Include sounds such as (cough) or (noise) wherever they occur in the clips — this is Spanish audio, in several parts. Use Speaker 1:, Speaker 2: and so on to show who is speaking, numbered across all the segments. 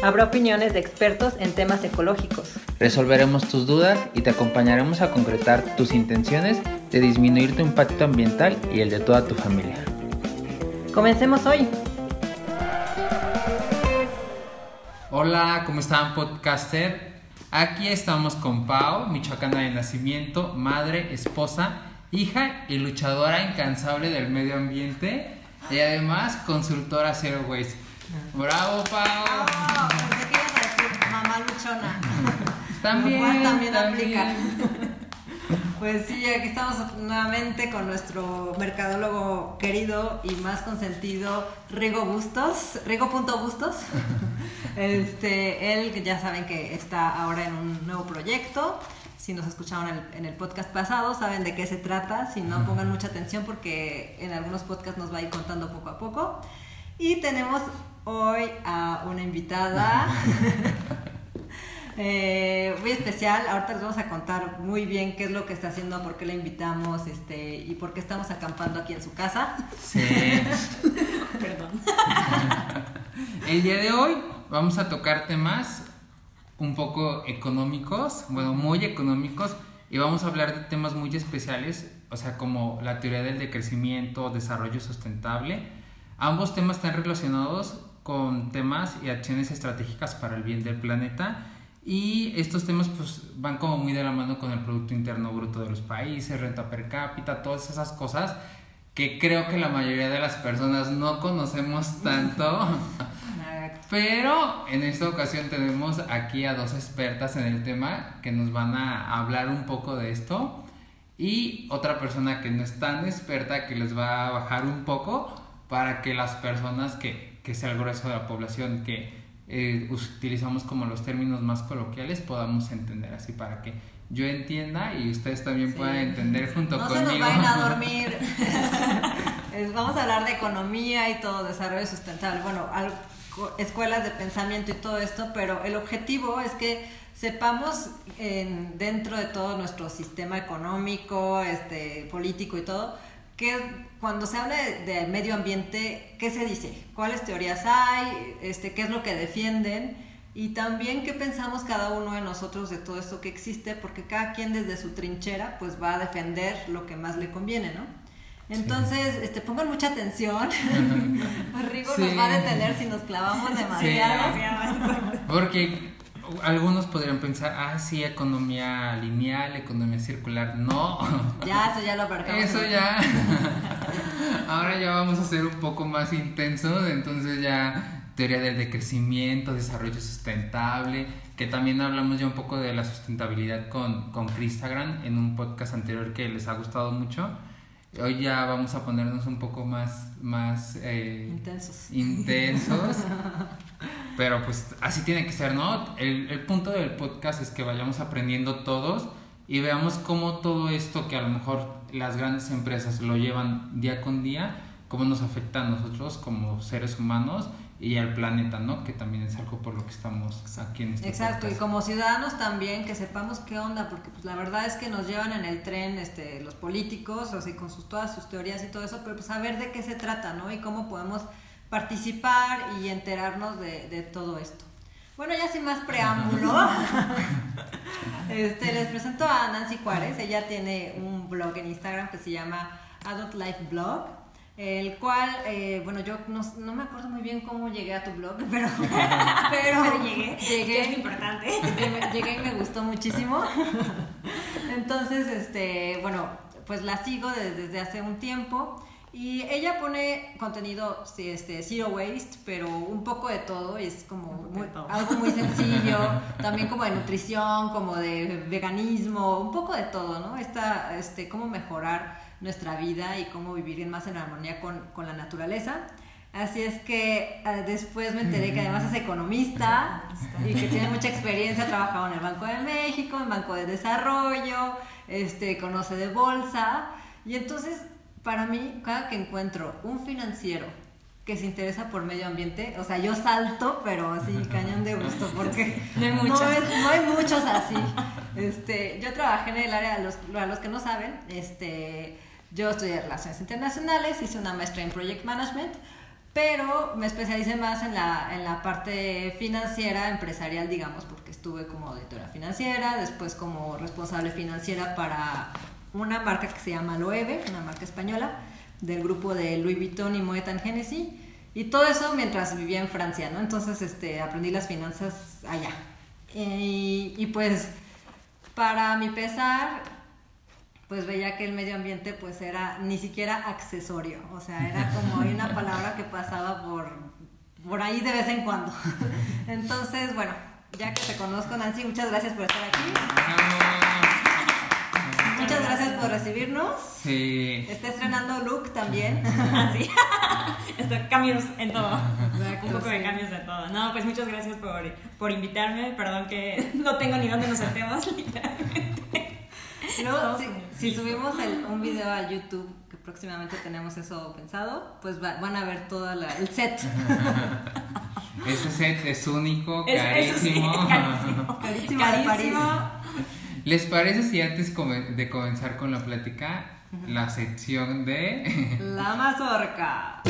Speaker 1: Habrá opiniones de expertos en temas ecológicos.
Speaker 2: Resolveremos tus dudas y te acompañaremos a concretar tus intenciones de disminuir tu impacto ambiental y el de toda tu familia.
Speaker 1: Comencemos hoy.
Speaker 3: Hola, ¿cómo están podcaster? Aquí estamos con Pau, michoacana de nacimiento, madre, esposa, hija y luchadora incansable del medio ambiente y además consultora Zero Waste. ¡Bravo, Pau!
Speaker 4: Oh, pensé que ibas a decir mamá luchona.
Speaker 3: También,
Speaker 4: Lo cual también,
Speaker 3: también.
Speaker 4: aplica. Pues sí, aquí estamos nuevamente con nuestro mercadólogo querido y más consentido, Rigo Bustos, Rigo.bustos. Este, él, que ya saben que está ahora en un nuevo proyecto. Si nos escucharon en el, en el podcast pasado, saben de qué se trata. Si no, pongan mucha atención porque en algunos podcasts nos va a ir contando poco a poco. Y tenemos hoy a una invitada (laughs) eh, muy especial. Ahorita les vamos a contar muy bien qué es lo que está haciendo, por qué la invitamos este, y por qué estamos acampando aquí en su casa.
Speaker 3: Sí. (laughs)
Speaker 4: Perdón. (laughs)
Speaker 3: El día de hoy vamos a tocar temas un poco económicos, bueno, muy económicos, y vamos a hablar de temas muy especiales, o sea, como la teoría del decrecimiento, desarrollo sustentable. Ambos temas están relacionados con temas y acciones estratégicas para el bien del planeta. Y estos temas pues van como muy de la mano con el Producto Interno Bruto de los países, renta per cápita, todas esas cosas que creo que la mayoría de las personas no conocemos (laughs) tanto. Pero en esta ocasión tenemos aquí a dos expertas en el tema que nos van a hablar un poco de esto. Y otra persona que no es tan experta que les va a bajar un poco para que las personas que, que sea el grueso de la población que eh, utilizamos como los términos más coloquiales podamos entender así para que yo entienda y ustedes también
Speaker 4: Sí.
Speaker 3: puedan entender junto
Speaker 4: no
Speaker 3: conmigo.
Speaker 4: se nos vayan a (laughs) dormir. (laughs) Vamos a hablar de economía y todo, desarrollo sustentable. Bueno, al- escuelas de pensamiento y todo esto, pero el objetivo es que sepamos en- dentro de todo nuestro sistema económico, este, político y todo, que cuando se habla de, de medio ambiente, ¿qué se dice? ¿Cuáles teorías hay? Este, ¿Qué es lo que defienden? Y también qué pensamos cada uno de nosotros de todo esto que existe, porque cada quien desde su trinchera pues va a defender lo que más le conviene, ¿no? Entonces, este, pongan mucha atención. (laughs) Rigo
Speaker 3: Sí.
Speaker 4: nos va a detener si nos clavamos demasiado.
Speaker 3: Porque algunos podrían pensar, ah, sí, economía lineal, economía circular. No, (laughs)
Speaker 4: Ya, eso ya lo abarcamos.
Speaker 3: eso ya. (laughs) Ahora ya vamos a ser un poco más intensos, entonces ya teoría del decrecimiento, desarrollo sustentable, que también hablamos ya un poco de la sustentabilidad con, con Christagram en un podcast anterior que les ha gustado mucho. Hoy ya vamos a ponernos un poco más, más eh,
Speaker 4: Intensos.
Speaker 3: intensos. (laughs) Pero pues así tiene que ser, ¿no? El, el punto del podcast es que vayamos aprendiendo todos y veamos cómo todo esto que a lo mejor las grandes empresas lo llevan día con día, cómo nos afecta a nosotros como seres humanos y al planeta, ¿no? Que también es algo por lo que estamos aquí en este
Speaker 4: Exacto, y
Speaker 3: podcast.
Speaker 4: como ciudadanos también que sepamos qué onda, porque pues la verdad es que nos llevan en el tren este, los políticos, así con sus, todas sus teorías y todo eso, pero pues saber de qué se trata, ¿no? Y cómo podemos participar y enterarnos de, de todo esto. Bueno, ya sin más preámbulo, (laughs) este, les presento a Nancy Juárez. Ella tiene un blog en Instagram que se llama Adult Life Blog, el cual, eh, bueno, yo no, no me acuerdo muy bien cómo llegué a tu blog, (laughs) pero, (laughs) pero,
Speaker 5: Pero llegué,
Speaker 4: llegué,
Speaker 5: que es importante.
Speaker 4: Llegué, y me gustó muchísimo. (laughs) Entonces, este, bueno, pues la sigo de- desde hace un tiempo. Y ella pone contenido sí, este, zero waste, pero un poco de todo, y es como muy- algo muy sencillo, también como de nutrición, como de veganismo, un poco de todo, ¿no? Esta, este, cómo mejorar nuestra vida y cómo vivir más en armonía con, con la naturaleza. Así es que ah, después me enteré que además es economista y que tiene mucha experiencia, ha trabajado en el Banco de México, en Banco de Desarrollo, este, conoce de bolsa. Y entonces, para mí, cada que encuentro un financiero que se interesa por medio ambiente, o sea, yo salto, pero así (laughs) cañón de gusto, porque
Speaker 5: no, hay muchos.
Speaker 4: No, hay muchos así. Este, yo trabajé en el área, a los, a los que no saben, este, yo estudié Relaciones Internacionales, hice una maestría en Project Management, pero me especialicé más en la, en la parte financiera, empresarial, digamos, porque estuve como auditora financiera, después como responsable financiera para una marca que se llama Loewe, una marca española, del grupo de Louis Vuitton y Moet Hennessy. Y todo eso mientras vivía en Francia, ¿no? Entonces este, aprendí las finanzas allá. Y, y pues, para mi pesar, pues veía que el medio ambiente pues era ni siquiera accesorio, o sea, era como una palabra que pasaba por, por ahí de vez en cuando. (laughs) Entonces, bueno, ya que te conozco Nancy, muchas gracias por estar aquí. Muchas gracias por recibirnos.
Speaker 3: Sí.
Speaker 4: Está estrenando look también. (laughs)
Speaker 5: sí. (laughs) cambios en todo. Un poco de cambios de todo. No, pues muchas gracias por, por invitarme. Perdón que no tengo ni dónde nos sentemos, literalmente. (laughs)
Speaker 4: si, subimos un video a YouTube, que próximamente tenemos eso pensado, pues van a ver todo el set. (laughs)
Speaker 3: Ese set es único, carísimo. (laughs)
Speaker 5: carísimo.
Speaker 4: Carísimo. carísimo.
Speaker 3: ¿Les parece si antes de comenzar con la plática, la sección de...
Speaker 4: La mazorca.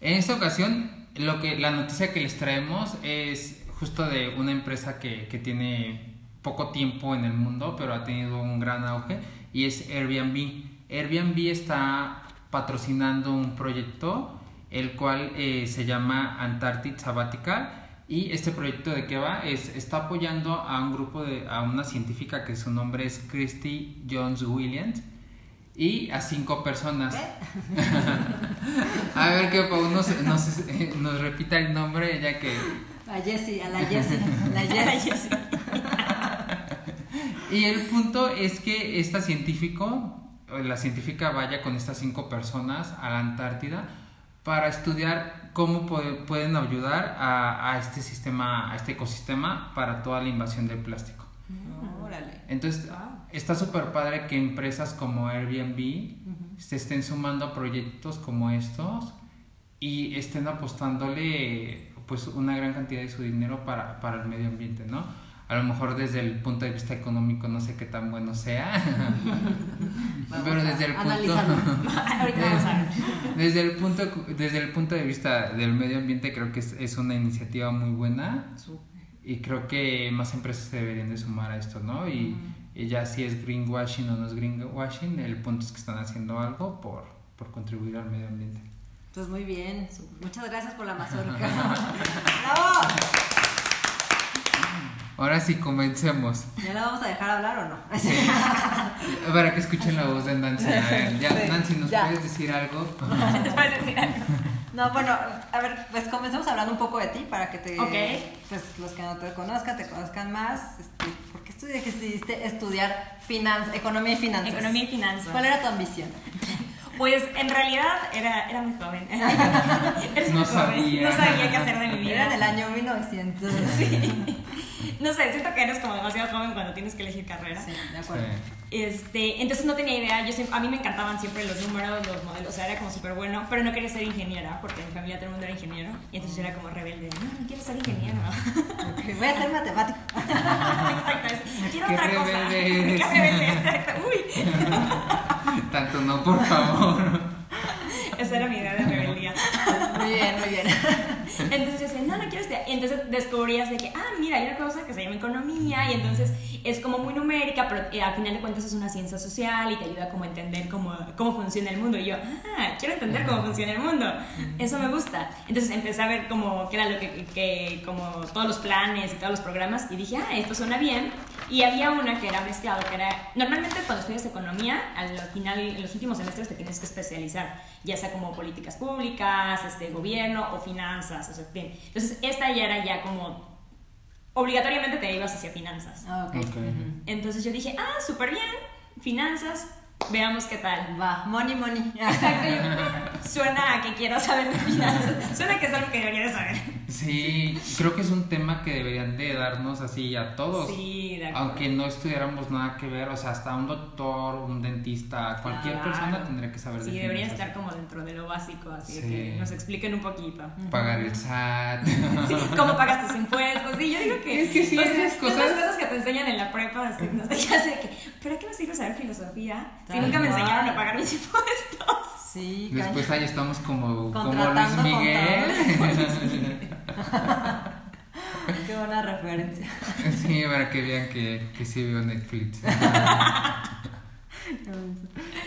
Speaker 3: En esta ocasión, lo que, la noticia que les traemos es justo de una empresa que, que tiene poco tiempo en el mundo, pero ha tenido un gran auge, y es Airbnb. Airbnb está patrocinando un proyecto, el cual eh, se llama Antarctic Sabbatical, y este proyecto de qué va es está apoyando a un grupo de a una científica que su nombre es Christy Jones Williams y a cinco personas. (laughs) a ver que Pau nos, nos, repita el nombre ya que
Speaker 4: a Jessie, a la Jessie, la (laughs) Jessie. (laughs)
Speaker 3: y el punto es que esta científico, la científica vaya con estas cinco personas a la Antártida para estudiar cómo pueden ayudar a, este sistema, a este ecosistema para toda la invasión del plástico.
Speaker 4: Mm.
Speaker 3: Entonces, está súper padre que empresas como Airbnb se estén sumando a proyectos como estos y estén apostándole pues una gran cantidad de su dinero para, para el medio ambiente, ¿no? a lo mejor desde el punto de vista económico no sé qué tan bueno sea. (laughs) Pero desde el punto (laughs) (laughs) desde el punto desde el punto de vista del medio ambiente creo que es, una iniciativa muy buena. Y creo que más empresas se deberían de sumar a esto no y, ya si es greenwashing o no es greenwashing el punto es que están haciendo algo por, por contribuir al medio ambiente
Speaker 4: pues muy bien muchas gracias por la mazorca (laughs) bravo
Speaker 3: Ahora sí, comencemos.
Speaker 4: ¿Ya la vamos a dejar hablar o no?
Speaker 3: Para que escuchen la voz de Nancy. A ver, ya, Nancy, ¿nos puedes decir algo? (laughs)
Speaker 5: puedes decir algo?
Speaker 4: No, bueno, a ver, pues comencemos hablando un poco de ti para que te,
Speaker 5: okay.
Speaker 4: pues los que no te conozcan, te conozcan más. Este, ¿Por qué decidiste estudiar finanzas, economía y finanzas?
Speaker 5: Economía y finanzas.
Speaker 4: ¿Cuál era tu ambición?
Speaker 5: Pues en realidad era, era muy joven. (laughs)
Speaker 3: no sabía.
Speaker 5: No sabía qué hacer de mi vida.
Speaker 4: Era del año 1900.
Speaker 5: Sí. (laughs) No sé, siento que eres como demasiado joven cuando tienes que elegir carrera.
Speaker 4: Sí, de acuerdo.
Speaker 5: Este, entonces no tenía idea. Yo a mí me encantaban siempre los números, los modelos. O sea, era como súper bueno. Pero no quería ser ingeniera porque en mi familia todo el mundo era ingeniero. Y entonces yo era como rebelde. No, no quiero ser ingeniero.
Speaker 4: Voy a ser matemático. (laughs)
Speaker 5: Exacto. Quiero otra cosa. (laughs) Qué rebelde.
Speaker 3: Uy. (laughs) Tanto no, por favor.
Speaker 5: Esa era mi idea de rebeldía.
Speaker 4: Muy bien, muy bien. (laughs)
Speaker 5: Entonces yo decía, no, no quiero estudiar. Y entonces descubrías de que, ah, mira, hay una cosa que se llama economía y entonces es como muy numérica, pero eh, al final de cuentas es una ciencia social y te ayuda como a entender cómo, cómo funciona el mundo. Y yo, ah, quiero entender cómo funciona el mundo. Eso me gusta. Entonces empecé a ver como qué era lo que, que, como todos los planes y todos los programas y dije, ah, esto suena bien. Y había una que era mezclado, que era, normalmente cuando estudias economía, al final, en los últimos semestres te tienes que especializar, ya sea como políticas públicas, este, gobierno o finanzas, o sea, bien. Entonces, esta ya era ya como, obligatoriamente te ibas hacia finanzas.
Speaker 4: Ah, ok.
Speaker 5: Entonces yo dije, ah, súper bien, finanzas, Veamos qué tal.
Speaker 4: Va, money, money.
Speaker 5: Exacto, suena a que quiero saber de finanzas. Suena que es algo que debería de saber.
Speaker 3: Sí, creo que es un tema que deberían de darnos así a todos.
Speaker 5: Sí, de acuerdo.
Speaker 3: Aunque no estudiáramos nada que ver, o sea, hasta un doctor, un dentista, cualquier
Speaker 5: Claro.
Speaker 3: persona tendría que saber de
Speaker 5: Sí, debería estar como dentro de lo básico, así de
Speaker 3: Sí.
Speaker 5: que nos expliquen un poquito. (laughs)
Speaker 3: Pagar el SAT. (laughs)
Speaker 5: Sí, cómo pagas tus impuestos. Sí, yo digo que.
Speaker 3: Es que sí,
Speaker 5: o sea,
Speaker 3: esas cosas-
Speaker 5: Esas cosas que te enseñan en la prepa, así, no sé, (laughs) ya sé que. ¿Pero qué me sirve saber filosofía si nunca me enseñaron a pagar mis impuestos?
Speaker 4: Sí,
Speaker 3: Después
Speaker 4: caña.
Speaker 3: ahí estamos como, como Luis
Speaker 4: Contratando
Speaker 3: Miguel. (laughs)
Speaker 4: Qué buena referencia. (laughs)
Speaker 3: sí, para que vean que, que sí veo Netflix. (laughs)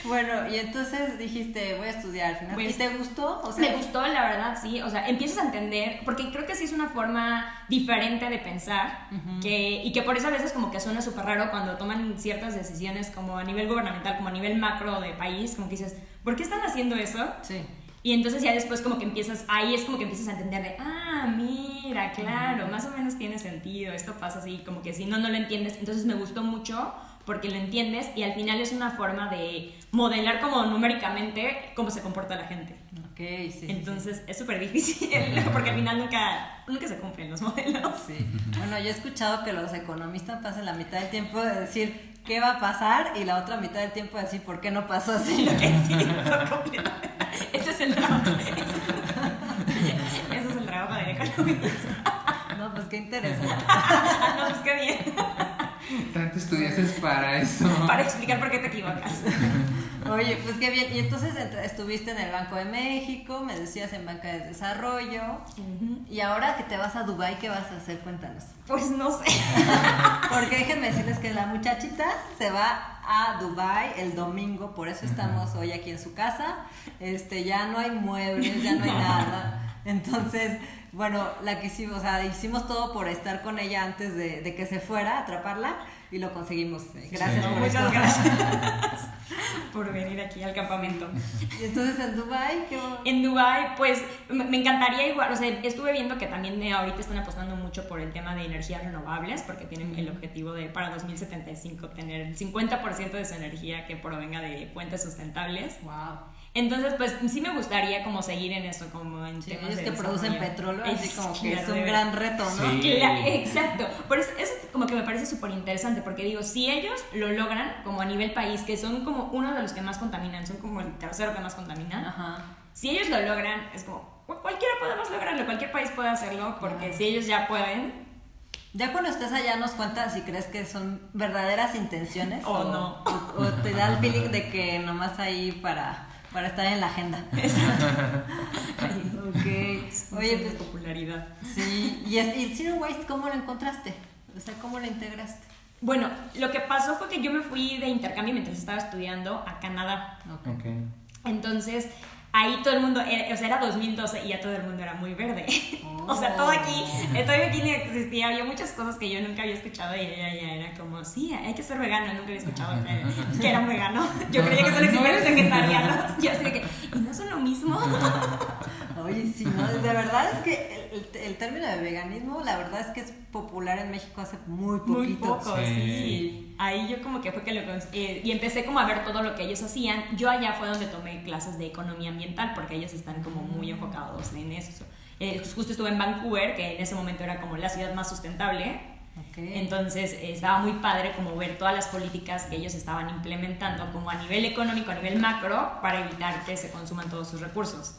Speaker 4: Bueno, y entonces dijiste, voy a estudiar finanzas.
Speaker 5: Voy a
Speaker 4: ¿Y te gustó? O sea,
Speaker 5: me gustó, la verdad, sí. O sea, empiezas a entender, porque creo que sí es una forma diferente de pensar, que, y que por eso a veces como que suena súper raro cuando toman ciertas decisiones como a nivel gubernamental, como a nivel macro de país, como que dices, ¿por qué están haciendo eso?
Speaker 4: Sí.
Speaker 5: Y entonces ya después como que empiezas, ahí es como que empiezas a entender de, ah, mira, claro, más o menos tiene sentido, esto pasa así, como que si no, no lo entiendes. Entonces me gustó mucho porque lo entiendes y al final es una forma de modelar como numéricamente cómo se comporta la gente.
Speaker 4: Ok, sí, sí.
Speaker 5: Entonces es súper difícil (laughs) porque al final nunca, nunca se cumplen los modelos.
Speaker 4: Sí. Bueno, yo he escuchado que los economistas pasan la mitad del tiempo de decir qué va a pasar y la otra mitad del tiempo de decir por qué no pasó así. (laughs)
Speaker 5: Sí, por completo. Ese (laughs) (laughs) es el trabajo. Ese es el trabajo del economista.
Speaker 4: No, pues qué interesante. (laughs)
Speaker 5: No, pues qué bien.
Speaker 3: Tanto estudiaste para eso.
Speaker 5: Para explicar por qué te equivocas.
Speaker 4: Oye, pues qué bien. Y entonces ent- estuviste en el Banco de México, me decías en Banca de Desarrollo. Y ahora que te vas a Dubai, ¿qué vas a hacer? Cuéntanos.
Speaker 5: Pues no sé. (laughs)
Speaker 4: Porque déjenme decirles que la muchachita se va a Dubai el domingo, por eso estamos hoy aquí en su casa. Este, ya no hay muebles, ya no hay nada. Entonces, bueno, la que hicimos, o sea, hicimos todo por estar con ella antes de, de que se fuera, atraparla, y lo conseguimos. Gracias
Speaker 3: Sí.
Speaker 4: por
Speaker 5: Muchas gracias por venir aquí al campamento.
Speaker 4: Y entonces en Dubai, ¿qué
Speaker 5: En Dubai, pues me me encantaría igual, o sea, estuve viendo que también eh, ahorita están apostando mucho por el tema de energías renovables, porque tienen el objetivo de para 2075 tener el 50% de su energía que provenga de fuentes sustentables.
Speaker 4: Wow.
Speaker 5: Entonces, pues sí me gustaría como seguir en eso, como en
Speaker 4: Sí,
Speaker 5: temas de
Speaker 4: que producen petróleo, así como que
Speaker 5: claro,
Speaker 4: es un gran reto, ¿no?
Speaker 3: Sí.
Speaker 5: Cla- exacto. Por eso, eso como que me parece súper interesante, porque digo, si ellos lo logran como a nivel país, que son como uno de los que más contaminan, son como el tercero que más contamina,
Speaker 4: Ajá.
Speaker 5: si ellos lo logran, es como, "Cu- cualquiera podemos lograrlo, cualquier país puede hacerlo, porque si ellos ya pueden,
Speaker 4: Ya cuando estés allá nos cuentas si crees que son verdaderas intenciones
Speaker 5: O no.
Speaker 4: o, o te da el feeling de que nomás ahí para, para estar en la agenda. (laughs) ok. Oye, pues
Speaker 5: popularidad.
Speaker 4: sí. ¿Y, es, y el Zero Waste cómo lo encontraste? O sea, ¿cómo lo integraste?
Speaker 5: Bueno, lo que pasó fue que yo me fui de intercambio mientras estaba estudiando a Canadá.
Speaker 4: Ok.
Speaker 3: Ok.
Speaker 5: Entonces, ahí todo el mundo, era- o sea, era 2012 y ya todo el mundo era muy verde. (laughs) o sea, todo aquí, eh, todo aquí ni existía. Había muchas cosas que yo nunca había escuchado y ella ya era como, sí, hay que ser vegano. Nunca había escuchado que, que era un vegano. (laughs) Yo creía que solo existían los vegetarianos. (laughs) Yo así de que, ¿y no son lo mismo?
Speaker 4: Oye, sí, ¿no? De verdad es que el, el- término de veganismo, la verdad es que es popular en México hace muy poquito.
Speaker 5: Muy poco,
Speaker 3: Sí.
Speaker 5: sí. Ahí yo como que fue que lo eh, y empecé como a ver todo lo que ellos hacían. Yo allá fue donde tomé clases de economía ambiental porque ellos están como muy enfocados en eso. Eh, justo estuve en Vancouver, que en ese momento era como la ciudad más sustentable.
Speaker 4: Ok.
Speaker 5: Entonces eh, estaba muy padre como ver todas las políticas que ellos estaban implementando como a nivel económico, a nivel macro, para evitar que se consuman todos sus recursos.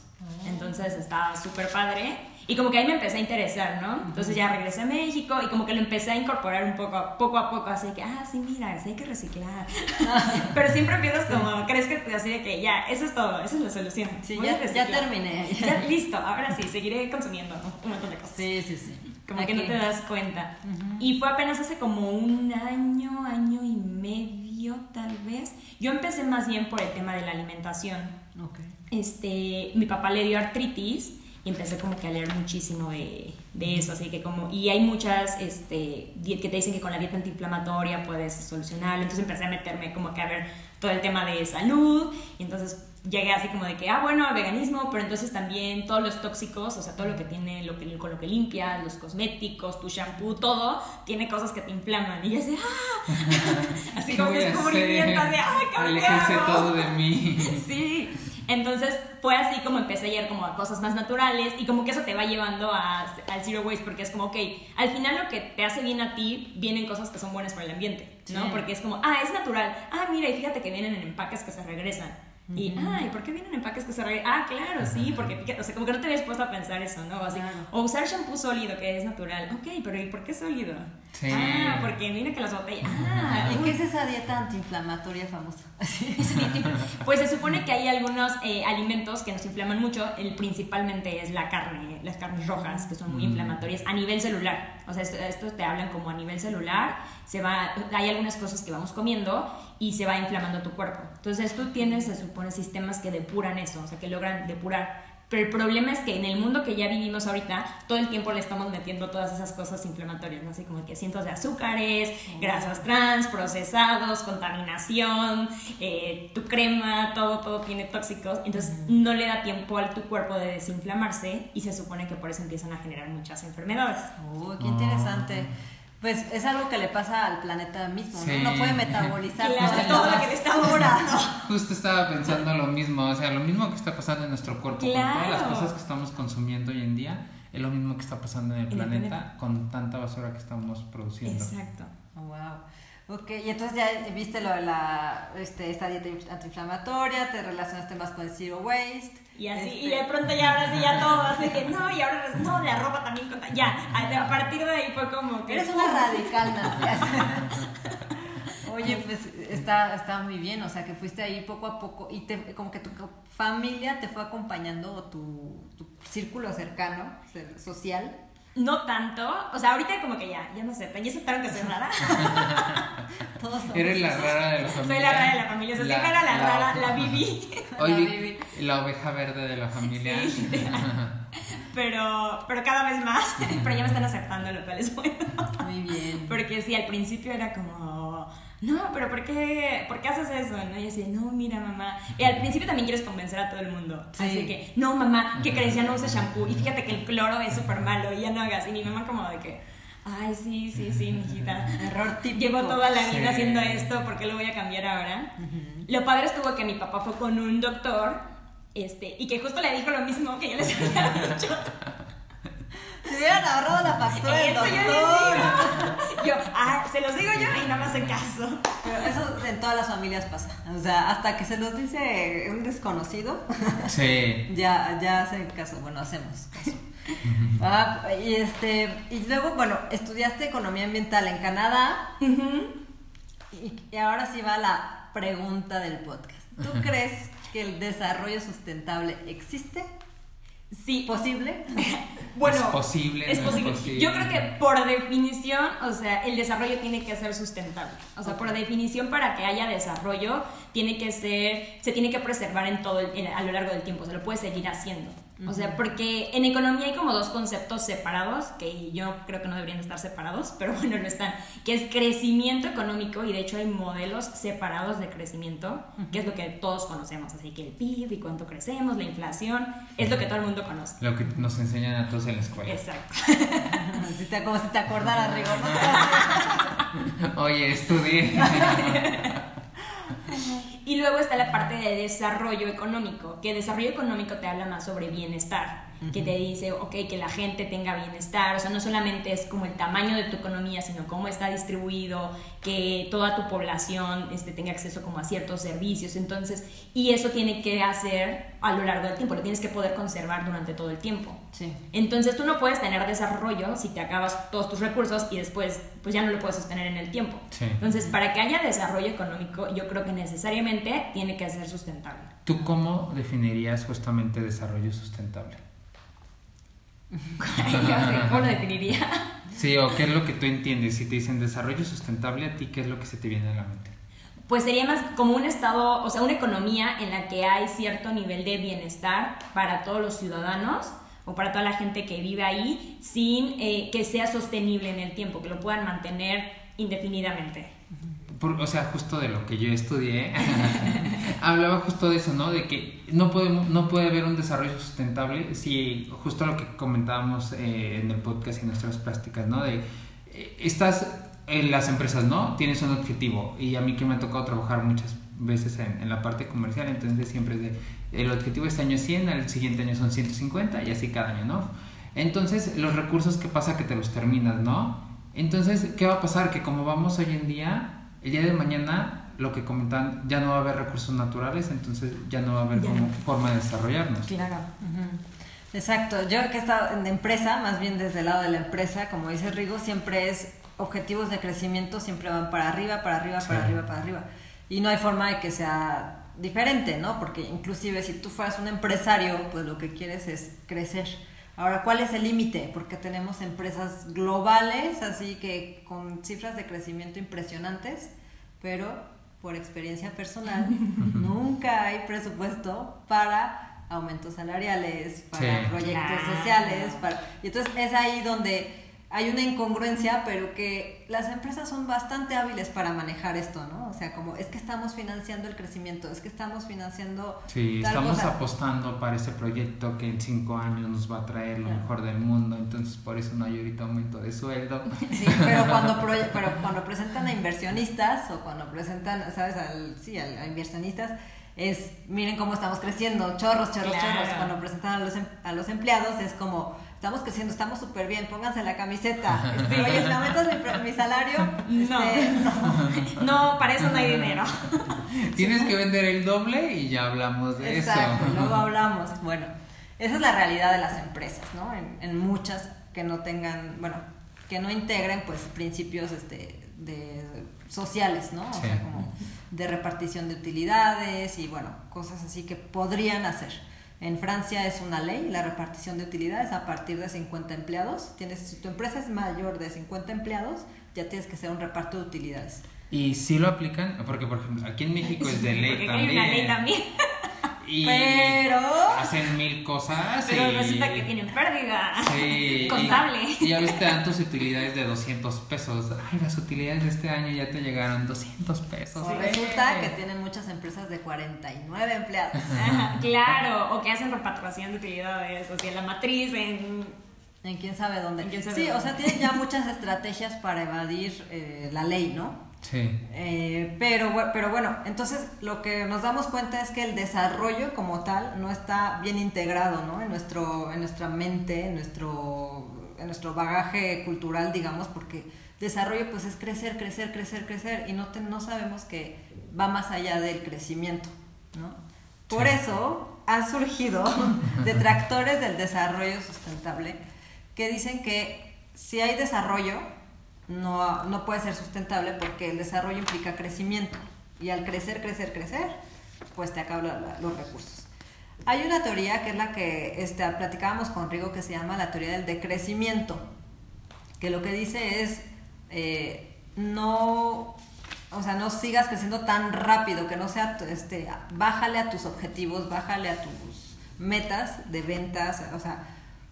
Speaker 5: Entonces estaba súper padre y como que ahí me empecé a interesar, ¿no? Entonces ya regresé a México y como que lo empecé a incorporar un poco, poco a poco, así que, ah, sí, mira, sí hay que reciclar. (laughs) Pero siempre empiezas como, crees que así de que ya, eso es todo, esa es la solución.
Speaker 4: Sí, ya, ya terminé.
Speaker 5: Ya, listo, ahora sí, seguiré consumiendo un montón de cosas.
Speaker 4: Sí, sí, sí.
Speaker 5: Como que no
Speaker 4: Aquí.
Speaker 5: te das cuenta. Y fue apenas hace como un año, año y medio tal vez. Yo empecé más bien por el tema de la alimentación.
Speaker 4: Ok.
Speaker 5: Este, mi papá le dio artritis y empecé como que a leer muchísimo de, de eso, así que como, y hay muchas este, que te dicen que con la dieta antiinflamatoria puedes solucionarlo, entonces empecé a meterme como que a ver todo el tema de salud, y entonces llegué así como de que, ah, bueno, veganismo, pero entonces también todos los tóxicos, o sea, todo lo que tiene, lo que, con lo que limpias, los cosméticos, tu shampoo, todo, tiene cosas que te inflaman. Y yo así, ah, (laughs) así como (laughs) descubrimiento de, ah,
Speaker 3: cabrón. todo de mí. (laughs)
Speaker 5: sí. Entonces fue así como empecé a ir como a cosas más naturales y como que eso te va llevando a, al zero waste porque es como, ok, al final lo que te hace bien a ti vienen cosas que son buenas para el ambiente, ¿no? Porque es como, ah, es natural, ah, mira, y fíjate que vienen en empaques que se regresan. Y, ay, ¿por qué vienen empaques que se regresan? Ah, claro, sí, porque, o sea, como que no te habías puesto a pensar eso, ¿no? Así, O usar shampoo sólido, que es natural. Ok, pero ¿y por qué sólido? Sí. Ah, porque mira que las botellas. Ah,
Speaker 4: ¿Y qué es esa dieta antiinflamatoria famosa? (laughs)
Speaker 5: pues se supone que hay algunos eh, alimentos que nos inflaman mucho. El principalmente es la carne, las carnes rojas, que son muy mm. inflamatorias a nivel celular. O sea, estos te hablan como a nivel celular. Se va, hay algunas cosas que vamos comiendo y se va inflamando tu cuerpo. Entonces tú tienes, se supone, sistemas que depuran eso, o sea, que logran depurar pero el problema es que en el mundo que ya vivimos ahorita, todo el tiempo le estamos metiendo todas esas cosas inflamatorias, ¿no? Así como que cientos de azúcares, grasas trans, procesados, contaminación, eh, tu crema, todo, todo tiene tóxicos. Entonces no le da tiempo a tu cuerpo de desinflamarse y se supone que por eso empiezan a generar muchas enfermedades.
Speaker 4: Uy, qué interesante. Pues es algo que le pasa al planeta mismo, ¿no? No puede metabolizar todo lo que le está (laughs)
Speaker 3: durando. Justo estaba pensando lo mismo, o sea, lo mismo que está pasando en nuestro cuerpo con todas las cosas que estamos consumiendo hoy en día, es lo mismo que está pasando en el, planeta, con tanta basura que estamos produciendo.
Speaker 5: Exacto.
Speaker 4: Oh, wow. Ok, y entonces ya viste lo de la, este, esta dieta antiinflamatoria, te relacionaste más con el zero waste.
Speaker 5: Y así, y de pronto ya ahora sí, ya todo, así que no, y ahora no, la ropa también ya, a, partir de ahí fue como que...
Speaker 4: Eres una radical, (laughs) Oye, pues está, está muy bien, o sea, que fuiste ahí poco a poco y te, como que tu familia te fue acompañando, o tu, tu círculo cercano, social,
Speaker 5: no tanto, o sea, ahorita como que ya, ya no sé, ya aceptaron que soy rara. (laughs)
Speaker 3: Todos somos. Eres la rara de la familia.
Speaker 5: Soy la rara de la familia, o sea, la, era la, rara, la Bibi. (laughs)
Speaker 3: Oye, la, oveja verde de la familia. Sí, (laughs)
Speaker 5: pero, pero cada vez más, pero ya me están aceptando, lo cual es bueno.
Speaker 4: Muy bien.
Speaker 5: Porque sí, al principio era como no, pero ¿por qué, ¿por qué haces eso? ¿no? Y decía, no, mira, mamá. Y al principio también quieres convencer a todo el mundo. Así que, no, mamá, ¿qué crees? Ya no uses shampoo. Y fíjate que el cloro es súper malo y ya no hagas. Y mi mamá como de que, ay, sí, sí, sí, mijita. Error típico. Llevo toda la vida haciendo esto, ¿por qué lo voy a cambiar ahora? Lo padre estuvo que mi papá fue con un doctor este, y que justo le dijo lo mismo que yo les había dicho. (laughs)
Speaker 4: Se hubieran ahorrado la factura del
Speaker 5: doctor. Yo, ah, se los digo yo y no me hacen caso.
Speaker 4: Pero eso en todas las familias pasa. O sea, hasta que se los dice un desconocido,
Speaker 3: sí. (laughs)
Speaker 4: ya, ya hacen caso. Bueno, hacemos caso. Ah, y este y luego bueno estudiaste economía ambiental en Canadá y, y ahora sí va la pregunta del podcast ¿tú (laughs) crees que el desarrollo sustentable existe
Speaker 5: Sí.
Speaker 4: ¿Posible? (laughs)
Speaker 5: bueno,
Speaker 3: es posible,
Speaker 5: es, posible. Yo creo que por definición, o sea, el desarrollo tiene que ser sustentable. O sea, por definición, para que haya desarrollo, tiene que ser, se tiene que preservar en todo a lo largo del tiempo. Se lo puede seguir haciendo. O sea, porque en economía hay como dos conceptos separados, que yo creo que no deberían estar separados, pero (laughs) bueno, no están, que es crecimiento económico y de hecho hay modelos separados de crecimiento, que es lo que todos conocemos, así que el PIB y cuánto crecemos, la inflación, es lo que todo el mundo conoce.
Speaker 3: Lo que nos enseñan a todos en la escuela.
Speaker 5: Exacto.
Speaker 4: como si te acordaras, Rigo. (laughs)
Speaker 3: Oye, estudié. (laughs)
Speaker 5: Y luego está la parte de desarrollo económico, que desarrollo económico te habla más sobre bienestar que te dice, ok, que la gente tenga bienestar, o sea, no solamente es como el tamaño de tu economía, sino cómo está distribuido, que toda tu población este, tenga acceso como a ciertos servicios, entonces, y eso tiene que hacer a lo largo del tiempo, lo tienes que poder conservar durante todo el tiempo.
Speaker 4: Sí.
Speaker 5: Entonces tú no puedes tener desarrollo si te acabas todos tus recursos y después pues ya no lo puedes sostener en el tiempo. Entonces, para que haya desarrollo económico, yo creo que necesariamente tiene que ser sustentable.
Speaker 3: ¿Tú cómo definirías justamente desarrollo sustentable?
Speaker 5: ¿Cómo lo definiría?
Speaker 3: Sí, o qué es lo que tú entiendes. Si te dicen desarrollo sustentable, ¿a ti qué es lo que se te viene a la mente?
Speaker 5: Pues sería más como un estado, o sea, una economía en la que hay cierto nivel de bienestar para todos los ciudadanos o para toda la gente que vive ahí, sin eh, que sea sostenible en el tiempo, que lo puedan mantener indefinidamente.
Speaker 3: Por- o sea, justo de lo que yo estudié, (laughs) hablaba justo de eso, ¿no? De que no, podemos, no puede haber un desarrollo sustentable si, justo lo que comentábamos eh, en el podcast y nuestras prácticas, ¿no? De, eh, estás en las empresas, ¿no? Tienes un objetivo y a mí que me ha tocado trabajar muchas veces en, en la parte comercial, entonces siempre es de, el objetivo este año es 100, el siguiente año son 150 y así cada año, ¿no? Entonces, los recursos, ¿qué pasa? Que te los terminas, ¿no? Entonces, ¿qué va a pasar? Que como vamos hoy en día, el día de mañana, lo que comentan, ya no va a haber recursos naturales, entonces ya no va a haber como forma de desarrollarnos.
Speaker 5: Claro.
Speaker 4: Exacto, yo que he estado en empresa, más bien desde el lado de la empresa, como dice Rigo, siempre es objetivos de crecimiento, siempre van para arriba, para arriba, para
Speaker 3: Sí.
Speaker 4: arriba, para arriba. Y no hay forma de que sea diferente, ¿no? Porque inclusive si tú fueras un empresario, pues lo que quieres es crecer. Ahora, ¿cuál es el límite? Porque tenemos empresas globales, así que con cifras de crecimiento impresionantes, pero por experiencia personal, (laughs) nunca hay presupuesto para aumentos salariales, para
Speaker 3: Sí.
Speaker 4: proyectos
Speaker 5: Claro.
Speaker 4: sociales, para... y entonces es ahí donde hay una incongruencia, pero que las empresas son bastante hábiles para manejar esto, ¿no? O sea, como es que estamos financiando el crecimiento, es que estamos financiando
Speaker 3: Sí,
Speaker 4: tal
Speaker 3: estamos
Speaker 4: cosa.
Speaker 3: apostando para ese proyecto que en cinco años nos va a traer lo
Speaker 4: Claro.
Speaker 3: mejor del mundo, entonces por eso no hay ahorita aumento de sueldo. (laughs)
Speaker 4: Sí, pero cuando, (laughs) proye- pero cuando presentan a inversionistas o cuando presentan, ¿sabes? Al, sí, al- a inversionistas, es, miren cómo estamos creciendo, chorros, chorros,
Speaker 5: Claro.
Speaker 4: chorros. Cuando presentan a los, em- a los empleados es como, estamos creciendo, estamos súper bien, pónganse la camiseta. (laughs) Este, Oye, ¿me aumentas mi, pre- mi salario?
Speaker 5: No.
Speaker 4: Este, no.
Speaker 5: No, para eso no hay dinero. (laughs)
Speaker 3: Tienes que vender el doble y ya hablamos de
Speaker 4: Exacto,
Speaker 3: eso. (laughs)
Speaker 4: luego hablamos. Bueno, esa es la realidad de las empresas, ¿no? En, en muchas que no tengan, bueno, que no integren pues principios este, de sociales, ¿no? O
Speaker 3: Sí.
Speaker 4: sea, como de repartición de utilidades y bueno, cosas así que podrían hacer. En Francia es una ley la repartición de utilidades a partir de 50 empleados. Tienes, si tu empresa es mayor de 50 empleados, ya tienes que hacer un reparto de utilidades.
Speaker 3: Y si lo aplican, porque por ejemplo, aquí en México es de ley
Speaker 5: Porque
Speaker 3: también.
Speaker 5: hay una ley también. (laughs)
Speaker 3: Y
Speaker 4: Pero
Speaker 3: hacen mil cosas.
Speaker 5: Pero
Speaker 3: y-
Speaker 5: resulta que tienen pérdida.
Speaker 3: Sí, y- (laughs)
Speaker 5: Contable.
Speaker 3: Y, a veces te dan tus utilidades de 200 pesos. Ay, las utilidades de este año ya te llegaron 200 pesos.
Speaker 4: o resulta que tienen muchas empresas de 49 empleados.
Speaker 5: Claro, o que hacen repatriación de utilidades, o sea, la matriz en...
Speaker 4: En quién sabe dónde.
Speaker 5: En quién sabe
Speaker 4: sí, o sea, tienen ya muchas estrategias para evadir eh, la ley, ¿no?
Speaker 3: Sí.
Speaker 4: Eh, pero, pero bueno, entonces lo que nos damos cuenta es que el desarrollo como tal no está bien integrado, ¿no? En, nuestro, en nuestra mente, en nuestro, en nuestro bagaje cultural, digamos, porque desarrollo pues es crecer, crecer, crecer, crecer y no, te- no sabemos que va más allá del crecimiento, ¿no? Por
Speaker 3: Sí.
Speaker 4: eso han surgido (laughs) detractores del desarrollo sustentable que dicen que si hay desarrollo, no, no puede ser sustentable porque el desarrollo implica crecimiento. Y al crecer, crecer, crecer, pues te acaban los recursos. Hay una teoría que es la que este, platicábamos con Rigo que se llama la teoría del decrecimiento, que lo que dice es eh, no, o sea, no sigas creciendo tan rápido, que no sea, este, bájale a tus objetivos, bájale a tus metas de ventas, o sea,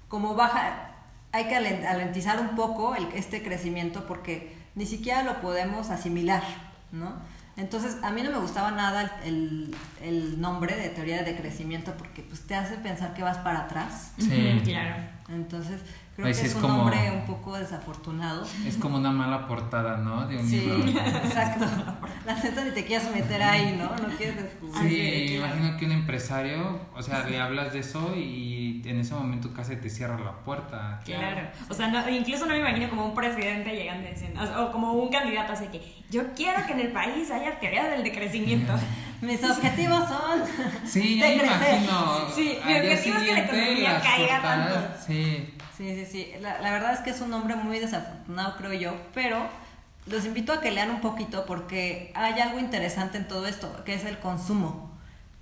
Speaker 4: como baja, hay que alen- alentizar un poco el- este crecimiento porque ni siquiera lo podemos asimilar, ¿no? Entonces, a mí no me gustaba nada el, el nombre de teoría de crecimiento porque pues, te hace pensar que vas para atrás.
Speaker 3: Sí.
Speaker 5: Claro.
Speaker 4: Entonces, creo
Speaker 3: Ahí
Speaker 4: que es,
Speaker 3: es
Speaker 4: un
Speaker 3: como-
Speaker 4: nombre un poco desafortunado.
Speaker 3: Es como una mala portada, ¿no? De un
Speaker 4: Sí,
Speaker 3: libro. (laughs)
Speaker 4: exacto. La neta ni te quieres meter ahí, ¿no? No quieres descubrir.
Speaker 3: Sí,
Speaker 5: Así,
Speaker 3: imagino que un empresario, o sea, le hablas de eso y en ese momento casi te cierra la puerta.
Speaker 5: Claro. O sea, no- incluso no me imagino como un presidente llegando y diciendo, o, o como un candidato así que yo quiero que en el país haya teoría del decrecimiento.
Speaker 4: Mis objetivos son
Speaker 3: Sí,
Speaker 4: de
Speaker 3: ya me
Speaker 4: crecer.
Speaker 3: imagino.
Speaker 5: Sí, mi objetivo es que la economía caiga
Speaker 3: portadas,
Speaker 5: tanto.
Speaker 3: Sí.
Speaker 4: Sí, sí, sí. La, la verdad es que es un nombre muy desafortunado, creo yo, pero los invito a que lean un poquito porque hay algo interesante en todo esto, que es el consumo.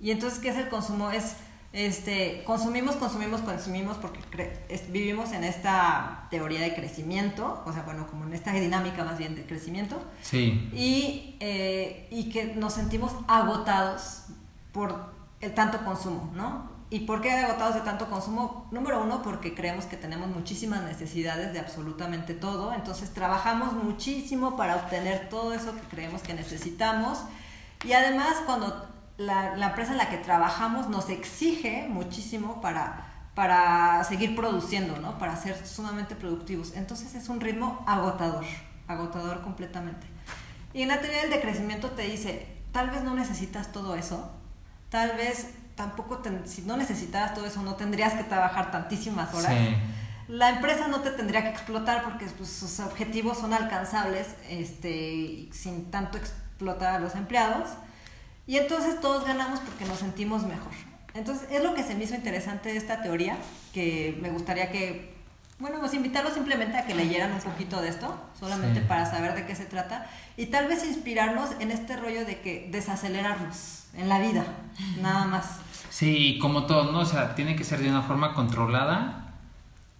Speaker 4: Y entonces, ¿qué es el consumo? Es, este, consumimos, consumimos, consumimos porque es- vivimos en esta teoría de crecimiento, o sea, bueno, como en esta dinámica más bien de crecimiento,
Speaker 3: Sí.
Speaker 4: y, eh, y que nos sentimos agotados por el tanto consumo, ¿no? ¿Y por qué agotados de tanto consumo? Número uno, porque creemos que tenemos muchísimas necesidades de absolutamente todo, entonces trabajamos muchísimo para obtener todo eso que creemos que necesitamos y además cuando la, la empresa en la que trabajamos nos exige muchísimo para, para seguir produciendo, ¿no? para ser sumamente productivos. Entonces es un ritmo agotador, agotador completamente. Y en la teoría del decrecimiento te dice, tal vez no necesitas todo eso, tal vez tampoco, si no necesitas todo eso, no tendrías que trabajar tantísimas horas. La empresa no te tendría que explotar porque pues, sus objetivos son alcanzables este, sin tanto explotar a los empleados. Y entonces todos ganamos porque nos sentimos mejor. Entonces es lo que se me hizo interesante de esta teoría, que me gustaría que, bueno, pues invitarlos simplemente a que leyeran un poquito de esto, solamente para saber de qué se trata, y tal vez inspirarnos en este rollo de que desacelerarnos en la vida, nada más.
Speaker 3: Sí, como todo, ¿no? O sea, tiene que ser de una forma controlada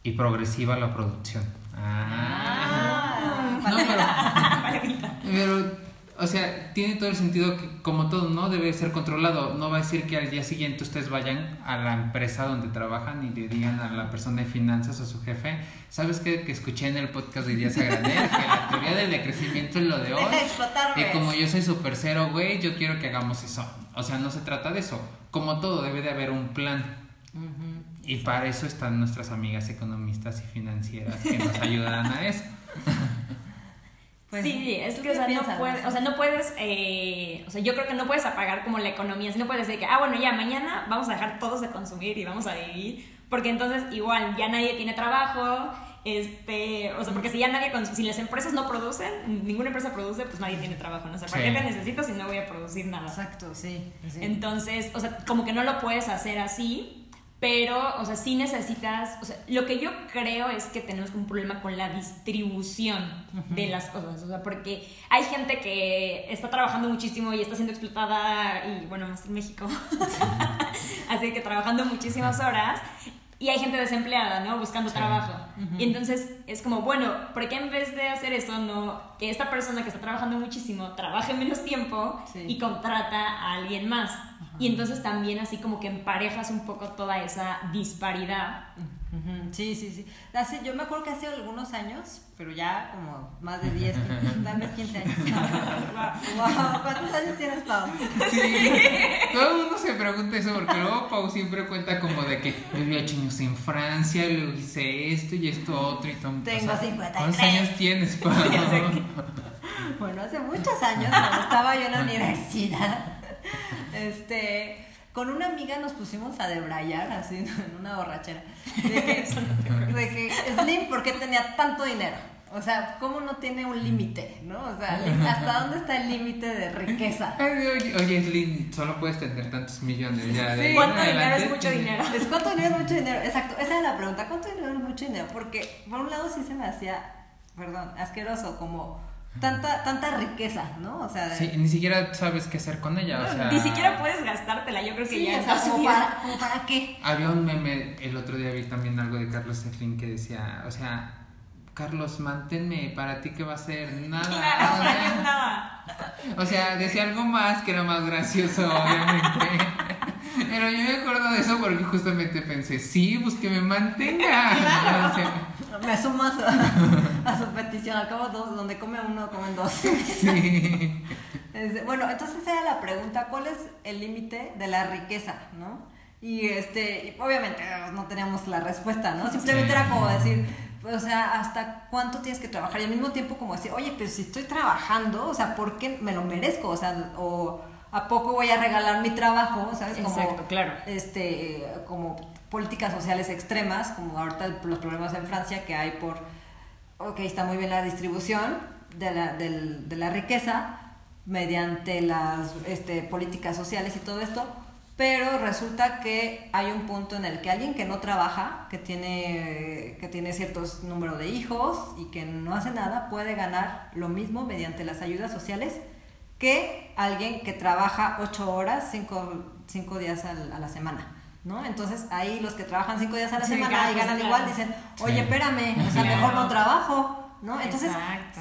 Speaker 3: y progresiva la producción. Ah. no, pero, (laughs) pero, o sea, tiene todo el sentido que, como todo, ¿no? Debe ser controlado. No va a decir que al día siguiente ustedes vayan a la empresa donde trabajan y le digan a la persona de finanzas o a su jefe, ¿sabes qué? Que escuché en el podcast de Díaz Agranel que la teoría del decrecimiento es lo de hoy. (laughs) Y como yo soy super cero, güey, yo quiero que hagamos eso. O sea, no se trata de eso como todo, debe de haber un plan. Y para eso están nuestras amigas economistas y financieras que nos ayudarán a eso. (laughs)
Speaker 5: Pues, sí, es que o sea, no puedes, o sea, no puedes, eh, o sea, yo creo que no puedes apagar como la economía, si no puedes decir que, ah, bueno, ya mañana vamos a dejar todos de consumir y vamos a vivir, porque entonces igual ya nadie tiene trabajo, este, o sea, porque si ya nadie, si las empresas no producen, ninguna empresa produce, pues nadie tiene trabajo, ¿no? O sea, ¿para qué te necesito si no voy a producir nada?
Speaker 4: Exacto, sí,
Speaker 5: Entonces, o sea, como que no lo puedes hacer así, pero, o sea, sí necesitas, o sea, lo que yo creo es que tenemos un problema con la distribución de las cosas, o sea, porque hay gente que está trabajando muchísimo y está siendo explotada, y bueno, más en México, (laughs) así que trabajando muchísimas horas, y hay gente desempleada, ¿no? Buscando trabajo. Y entonces es como, bueno, ¿por qué en vez de hacer eso, no, que esta persona que está trabajando muchísimo trabaje menos tiempo y contrata a alguien más? Y entonces también así como que emparejas un poco toda esa disparidad.
Speaker 4: Sí, sí, sí. Hace, yo me acuerdo que hace algunos años, pero ya como más de 10, tal vez 15 años. (laughs) ¿Cuántos años tienes, Pau?
Speaker 3: Sí, todo el mundo se pregunta eso porque luego Pau siempre cuenta como de que viví 8 años en Francia, luego hice esto y esto otro y todo.
Speaker 4: Tengo o 53.
Speaker 3: ¿Cuántos años tienes, Pau? (laughs)
Speaker 4: bueno, hace muchos años, cuando estaba yo en la universidad, este con una amiga nos pusimos a debrayar así (laughs) en una borrachera. (laughs) De que, Slim, ¿por qué tenía tanto dinero? O sea, ¿cómo no tiene un límite? ¿No? O sea, (laughs) ¿hasta dónde está el límite de riqueza?
Speaker 3: oye, Slim, solo puedes tener tantos millones ya.
Speaker 5: De ¿Cuánto dinero es mucho dinero?
Speaker 4: Es cuánto dinero es mucho dinero. Exacto, esa es la pregunta. ¿Cuánto dinero es mucho dinero? Porque, por un lado, sí se me hacía, perdón, asqueroso, como tanta, tanta riqueza, ¿no? O sea,
Speaker 3: sí, ni siquiera sabes qué hacer con ella, o sea...
Speaker 5: Ni siquiera puedes gastártela, yo creo que ya
Speaker 4: o sea, como para, para, qué.
Speaker 3: Había un meme, el otro día vi también algo de Carlos Slim que decía, o sea, Carlos, manténme, para ti que va a ser nada. (laughs)
Speaker 5: Nada, nada.
Speaker 3: O sea, decía algo más que era más gracioso, obviamente. (laughs) Pero yo me acuerdo de eso porque justamente pensé, sí, pues que me mantenga. (laughs)
Speaker 4: me sumo a su, petición. Al cabo, dos, donde come uno, comen dos. Sí. bueno, entonces era la pregunta: ¿cuál es el límite de la riqueza? ¿no? Y este, obviamente no teníamos la respuesta, ¿no? Simplemente era como decir, o sea, ¿hasta cuánto tienes que trabajar? Y al mismo tiempo como decir, oye, pero si estoy trabajando, o sea, ¿por qué me lo merezco? O sea, o ¿a poco voy a regalar mi trabajo? ¿Sabes?
Speaker 5: Exacto, claro.
Speaker 4: Este, como políticas sociales extremas, como ahorita los problemas en Francia que hay por, ok, está muy bien la distribución de la, riqueza mediante las este, políticas sociales y todo esto, pero resulta que hay un punto en el que alguien que no trabaja, que tiene, que tiene ciertos número de hijos y que no hace nada, puede ganar lo mismo mediante las ayudas sociales que alguien que trabaja ocho horas, cinco, días a la semana. ¿No? Entonces ahí los que trabajan cinco días a la semana y ganan igual dicen, oye, espérame, o sea, mejor no trabajo, ¿no? Entonces,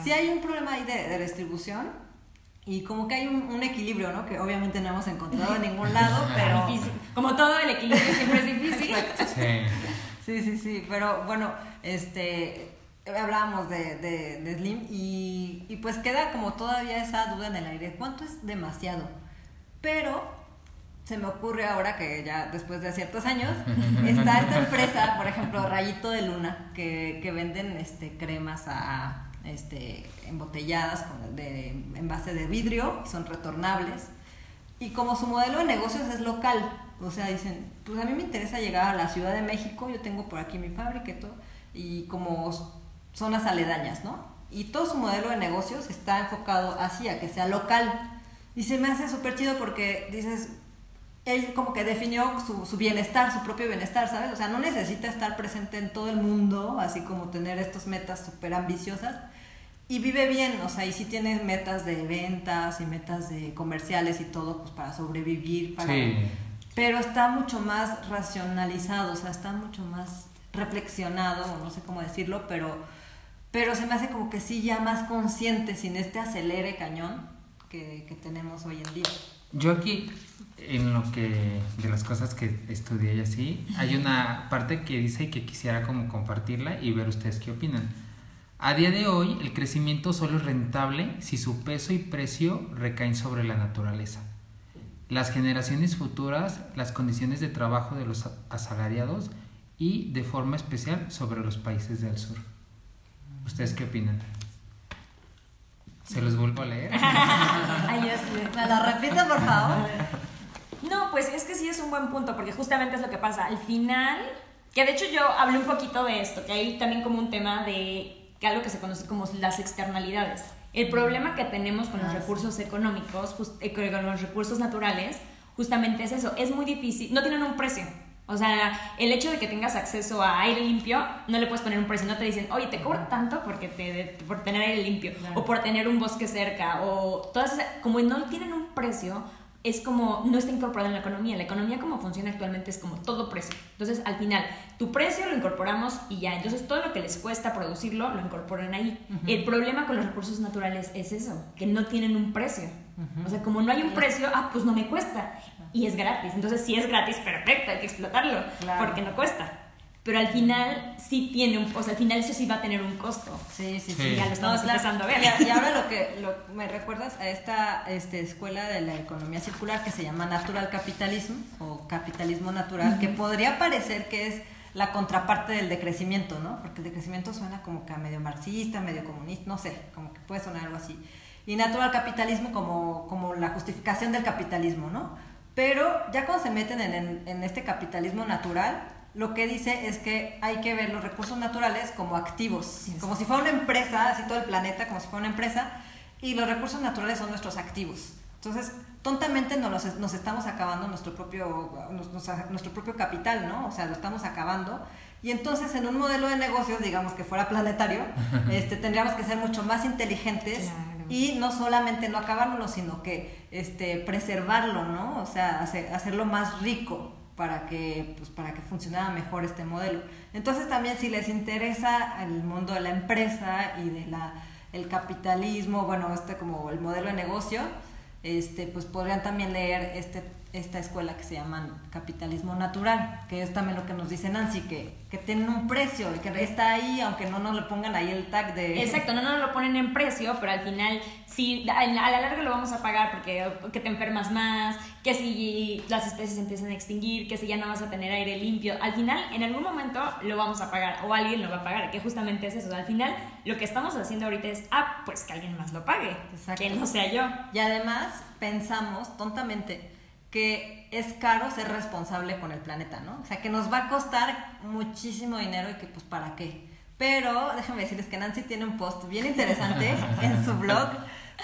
Speaker 4: si hay un problema ahí de, distribución y como que hay un, equilibrio, ¿no? Que obviamente no hemos encontrado en ningún (laughs) lado, pero...
Speaker 5: Como todo el equilibrio siempre es difícil.
Speaker 4: Sí. sí, sí, sí, pero bueno, este... Hablábamos de, de, Slim y, y pues queda como todavía esa duda en el aire. ¿Cuánto es demasiado? Pero se me ocurre ahora que ya después de ciertos años (laughs) está esta empresa, por ejemplo, Rayito de Luna, que, que venden este cremas a este, embotelladas con, de, en base de vidrio, son retornables. Y como su modelo de negocios es local, o sea, dicen, pues a mí me interesa llegar a la Ciudad de México, yo tengo por aquí mi fábrica y todo, y como zonas aledañas, ¿no? Y todo su modelo de negocios está enfocado así, a que sea local. Y se me hace súper chido porque dices, él como que definió su, su, bienestar, su propio bienestar, ¿sabes? O sea, no necesita estar presente en todo el mundo, así como tener estas metas súper ambiciosas, y vive bien, o sea, y sí tiene metas de ventas y metas de comerciales y todo, pues para sobrevivir, para... Pero está mucho más racionalizado, o sea, está mucho más reflexionado, no sé cómo decirlo, pero, pero se me hace como que sí ya más consciente, sin este acelere cañón que, que tenemos hoy en día.
Speaker 3: Yo aquí, en lo que, de las cosas que estudié y así, hay una parte que dice que quisiera como compartirla y ver ustedes qué opinan a día de hoy, el crecimiento solo es rentable si su peso y precio recaen sobre la naturaleza. Las generaciones futuras, las condiciones de trabajo de los asalariados y, de forma especial, sobre los países del sur. ¿Ustedes qué opinan? ¿Se los vuelvo a leer? (laughs)
Speaker 4: Ay, ¿Me lo repito, por favor?
Speaker 5: No, pues es que sí es un buen punto, porque justamente es lo que pasa. Al final, que de hecho yo hablé un poquito de esto, que hay también como un tema de que algo que se conoce como las externalidades. El problema que tenemos con los recursos económicos, eh, con los recursos naturales, justamente es eso, es muy difícil, no tienen un precio. O sea, el hecho de que tengas acceso a aire limpio, no le puedes poner un precio, no te dicen, oye, te cobro tanto porque te, por tener aire limpio, o por tener un bosque cerca, o todas esas, como no tienen un precio, es como, no está incorporado en la economía. La economía como funciona actualmente es como todo precio. Entonces, al final, tu precio lo incorporamos y ya. Entonces, todo lo que les cuesta producirlo, lo incorporan ahí. El problema con los recursos naturales es eso, que no tienen un precio. O sea, como no hay un precio, ah, pues no me cuesta. Y es gratis. Entonces, si es gratis, perfecto, hay que explotarlo, porque no cuesta pero al final sí tiene un, o sea, al final eso sí va a tener un costo.
Speaker 4: Sí, sí, sí.
Speaker 5: Ya lo estamos empezando a ver.
Speaker 4: Y, ahora lo que lo, me recuerdas a esta este, escuela de la economía circular que se llama Natural Capitalism o capitalismo natural, que podría parecer que es la contraparte del decrecimiento, ¿no? Porque el decrecimiento suena como que a medio marxista, medio comunista, no sé, como que puede sonar algo así. Y natural capitalismo como, como la justificación del capitalismo, ¿no? Pero ya cuando se meten en, en, en este capitalismo natural, lo que dice es que hay que ver los recursos naturales como activos, como si fuera una empresa, así todo el planeta como si fuera una empresa, y los recursos naturales son nuestros activos. Entonces, tontamente nos, nos estamos acabando nuestro propio, nuestro propio capital, ¿no? O sea, lo estamos acabando. Y entonces, en un modelo de negocios, digamos que fuera planetario, (laughs) este, tendríamos que ser mucho más inteligentes y no solamente no acabárnoslo, sino que este, preservarlo, ¿no? O sea, hacerlo más rico para que, pues, para que funcionara mejor este modelo. Entonces también si les interesa el mundo de la empresa y de capitalismo, bueno, este como el modelo de negocio, este, pues podrían también leer este esta escuela que se llama capitalismo natural, que es también lo que nos dice Nancy, que, que tienen un precio, que está ahí, aunque no nos le pongan ahí el tag de...
Speaker 5: Exacto, no nos lo ponen en precio, pero al final sí, a la larga lo vamos a pagar porque que te enfermas más, que si las especies empiezan a extinguir, que si ya no vas a tener aire limpio, al final en algún momento lo vamos a pagar o alguien lo va a pagar, que justamente es eso, al final lo que estamos haciendo ahorita es, ah, pues que alguien más lo pague, que no sea yo.
Speaker 4: Y además pensamos tontamente, que es caro ser responsable con el planeta, ¿no? O sea, que nos va a costar muchísimo dinero y que pues para qué. Pero déjenme decirles que Nancy tiene un post bien interesante (laughs) en su blog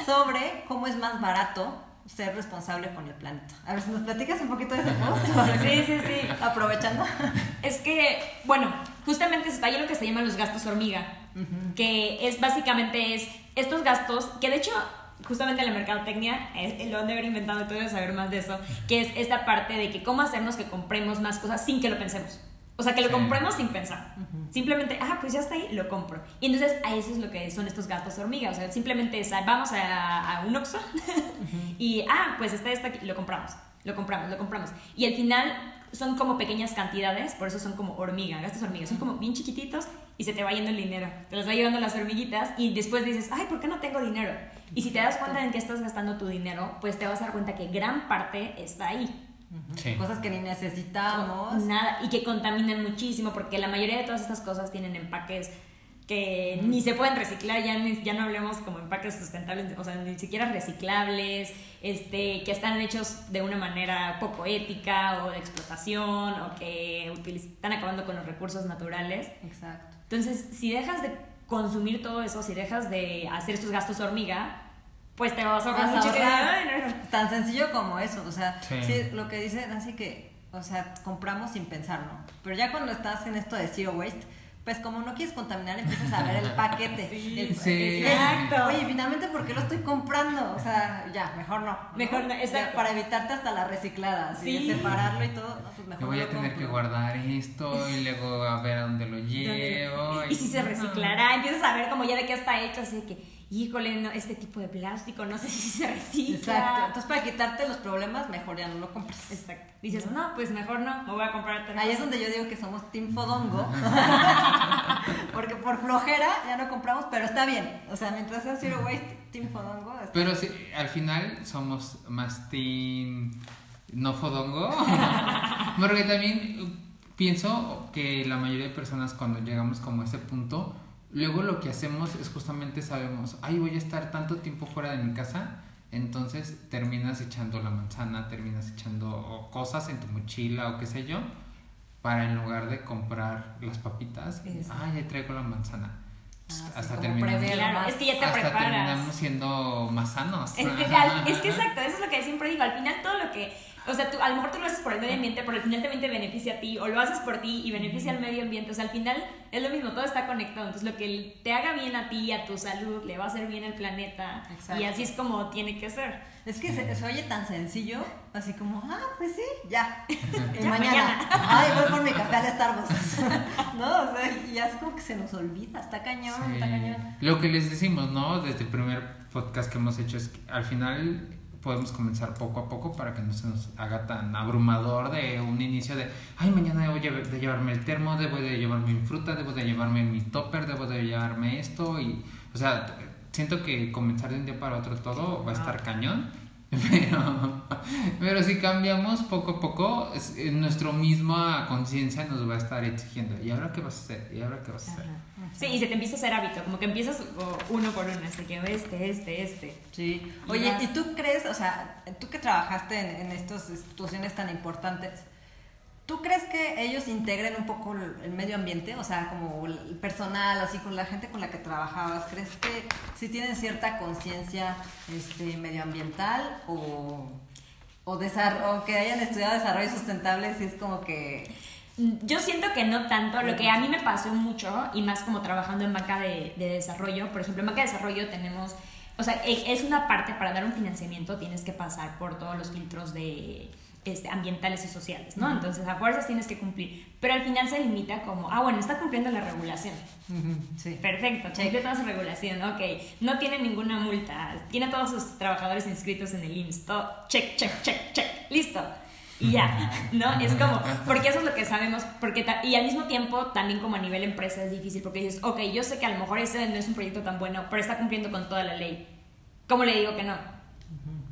Speaker 4: sobre cómo es más barato ser responsable con el planeta. A ver si nos platicas un poquito de ese post. (laughs)
Speaker 5: Sí, sí, sí.
Speaker 4: Aprovechando.
Speaker 5: Es que, bueno, justamente está ahí lo que se llaman los gastos hormiga, que es básicamente es estos gastos, que de hecho justamente la mercadotecnia, eh, lo han de haber inventado, tú debes saber más de eso, que es esta parte de que cómo hacernos que compremos más cosas sin que lo pensemos. O sea, que lo
Speaker 3: Sí.
Speaker 5: compremos sin pensar. Simplemente, ah, pues ya está ahí, lo compro. Y entonces, a eso es lo que son estos gastos hormiga. O sea, simplemente es, vamos a, a un Oxxo (laughs) y, ah, pues está esto aquí, lo compramos, lo compramos, lo compramos. Y al final son como pequeñas cantidades, por eso son como hormiga, gastos hormigas. Son como bien chiquititos y se te va yendo el dinero. Te los va llevando las hormiguitas y después dices, ay, ¿por qué no tengo dinero? Y si te das cuenta en qué estás gastando tu dinero, pues te vas a dar cuenta que gran parte está ahí.
Speaker 3: Sí.
Speaker 4: Cosas que ni necesitamos.
Speaker 5: Nada, y que contaminan muchísimo, porque la mayoría de todas estas cosas tienen empaques que ni se pueden reciclar, ya, ni- ya no hablemos como empaques sustentables, o sea, ni siquiera reciclables, este, que están hechos de una manera poco ética o de explotación o que utiliz- están acabando con los recursos naturales.
Speaker 4: Exacto.
Speaker 5: Entonces, si dejas de consumir todo eso, si dejas de hacer estos gastos hormiga, pues te vas a ahorrar mucho.
Speaker 4: Tan sencillo como eso, o sea,
Speaker 3: Sí.
Speaker 4: sí, lo que dice así que, o sea, compramos sin pensar, ¿no? Pero ya cuando estás en esto de zero waste, pues como no quieres contaminar, empiezas a ver el paquete. (laughs) el-
Speaker 3: Sí.
Speaker 5: Exacto.
Speaker 4: Oye, finalmente, ¿por qué lo estoy comprando? O sea, ya, mejor no.
Speaker 5: Mejor no, exacto.
Speaker 4: Ya, Para evitarte hasta la reciclada, de
Speaker 5: Sí.
Speaker 4: separarlo y todo, no, pues mejor
Speaker 3: Me voy a tener
Speaker 4: compro.
Speaker 3: que guardar esto y luego a ver a dónde lo llevo.
Speaker 5: Y si se reciclará, empiezas a ver como ya de qué está hecho, así que, híjole, no, este tipo de plástico, no sé si se recicla.
Speaker 4: Exacto. Entonces, para quitarte los problemas, mejor ya no lo compres.
Speaker 5: Exacto. Dices, no, pues mejor no, me voy a comprar otra
Speaker 4: Ahí es
Speaker 5: cosa".
Speaker 4: donde yo digo que somos Team Fodongo. (laughs) Porque por flojera ya no compramos, pero está bien. O sea, mientras sea Zero Waste, Team Fodongo. está-
Speaker 3: Pero sí, al final somos más team no fodongo. (laughs) Porque también pienso que la mayoría de personas cuando llegamos como a ese punto, luego lo que hacemos es justamente sabemos, ay, voy a estar tanto tiempo fuera de mi casa. Entonces terminas echando la manzana, terminas echando cosas en tu mochila o qué sé yo, para en lugar de comprar las papitas, ay, ya traigo la manzana.
Speaker 4: Ah, sí,
Speaker 3: hasta
Speaker 4: como
Speaker 3: terminamos,
Speaker 5: Claro, es que ya te
Speaker 3: hasta
Speaker 5: preparas.
Speaker 3: terminamos siendo más sanos.
Speaker 5: Es que, es que (laughs) exacto, eso es lo que siempre digo. Al final, todo lo que. O sea, tú, a lo mejor tú lo haces por el medio ambiente, pero al final también te beneficia a ti, o lo haces por ti y beneficia al medio ambiente. O sea, al final es lo mismo, todo está conectado. Entonces, lo que te haga bien a ti, a tu salud, le va a hacer bien al planeta.
Speaker 4: Exacto.
Speaker 5: Y así es como tiene que ser.
Speaker 4: Es que se, se oye tan sencillo, así como, ah, pues sí, ya. (laughs) Y
Speaker 5: Ya,
Speaker 4: mañana,
Speaker 5: mañana.
Speaker 4: ay, voy por mi café al Starbucks. (laughs) no, o sea, ya es como que se nos olvida, está cañón,
Speaker 3: Sí.
Speaker 4: está cañón.
Speaker 3: Lo que les decimos, ¿no? Desde el primer podcast que hemos hecho es que al final podemos comenzar poco a poco para que no se nos haga tan abrumador de un inicio de, ay, mañana debo de llevarme el termo, debo de llevarme mi fruta, debo de llevarme mi topper, debo de llevarme esto y, o sea, siento que comenzar de un día para otro todo va a estar cañón. Pero, (laughs) pero si cambiamos poco a poco, es- eh, nuestra misma conciencia nos va a estar exigiendo. ¿Y ahora qué vas a hacer? ¿Y ahora qué vas a hacer?
Speaker 5: Sí, y se te empieza a hacer hábito, como que empiezas uno por uno, así que este, este, este.
Speaker 4: Sí.
Speaker 5: Y
Speaker 4: Oye,
Speaker 5: vas-
Speaker 4: ¿y tú crees, o sea, tú que trabajaste en, en estas instituciones tan importantes, ¿tú crees que ellos integren un poco el, medio ambiente? O sea, como el personal, así con la gente con la que trabajabas, ¿crees que sí tienen cierta conciencia este, medioambiental o, o, o que hayan estudiado desarrollo sustentable? Si es como que...
Speaker 5: Yo siento que no tanto, lo que a mí me pasó mucho, y más como trabajando en banca de, de desarrollo, por ejemplo, en banca de desarrollo tenemos, o sea, e- es una parte para dar un financiamiento, tienes que pasar por todos los filtros de este, ambientales y sociales, ¿no? Entonces, a fuerzas tienes que cumplir, pero al final se limita como, ah, bueno, está cumpliendo la regulación.
Speaker 4: Sí.
Speaker 5: Perfecto, cumple toda su regulación, ok. No tiene ninguna multa, tiene a todos sus trabajadores inscritos en el IMSS, todo, check, check, check, check, listo. Y ya, (laughs) ¿no? Es como, porque eso es lo que sabemos, porque y al mismo tiempo también como a nivel empresa es difícil, porque dices, ok, yo sé que a lo mejor ese no es un proyecto tan bueno, pero está cumpliendo con toda la ley. ¿Cómo le digo que no?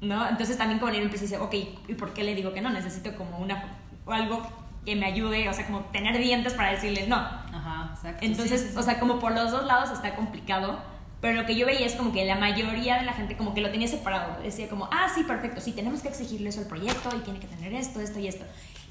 Speaker 5: ¿No? Entonces también como a nivel empresa dice, ok, ¿y por qué le digo que no? Necesito como una, o algo que me ayude, o sea, como tener dientes para decirle no.
Speaker 4: Ajá, exacto.
Speaker 5: Entonces,
Speaker 4: Sí, sí, sí.
Speaker 5: o sea, como por los dos lados está complicado, pero lo que yo veía es como que la mayoría de la gente como que lo tenía separado. Decía como, ah, sí, perfecto, sí, tenemos que exigirle eso al proyecto y tiene que tener esto, esto y esto.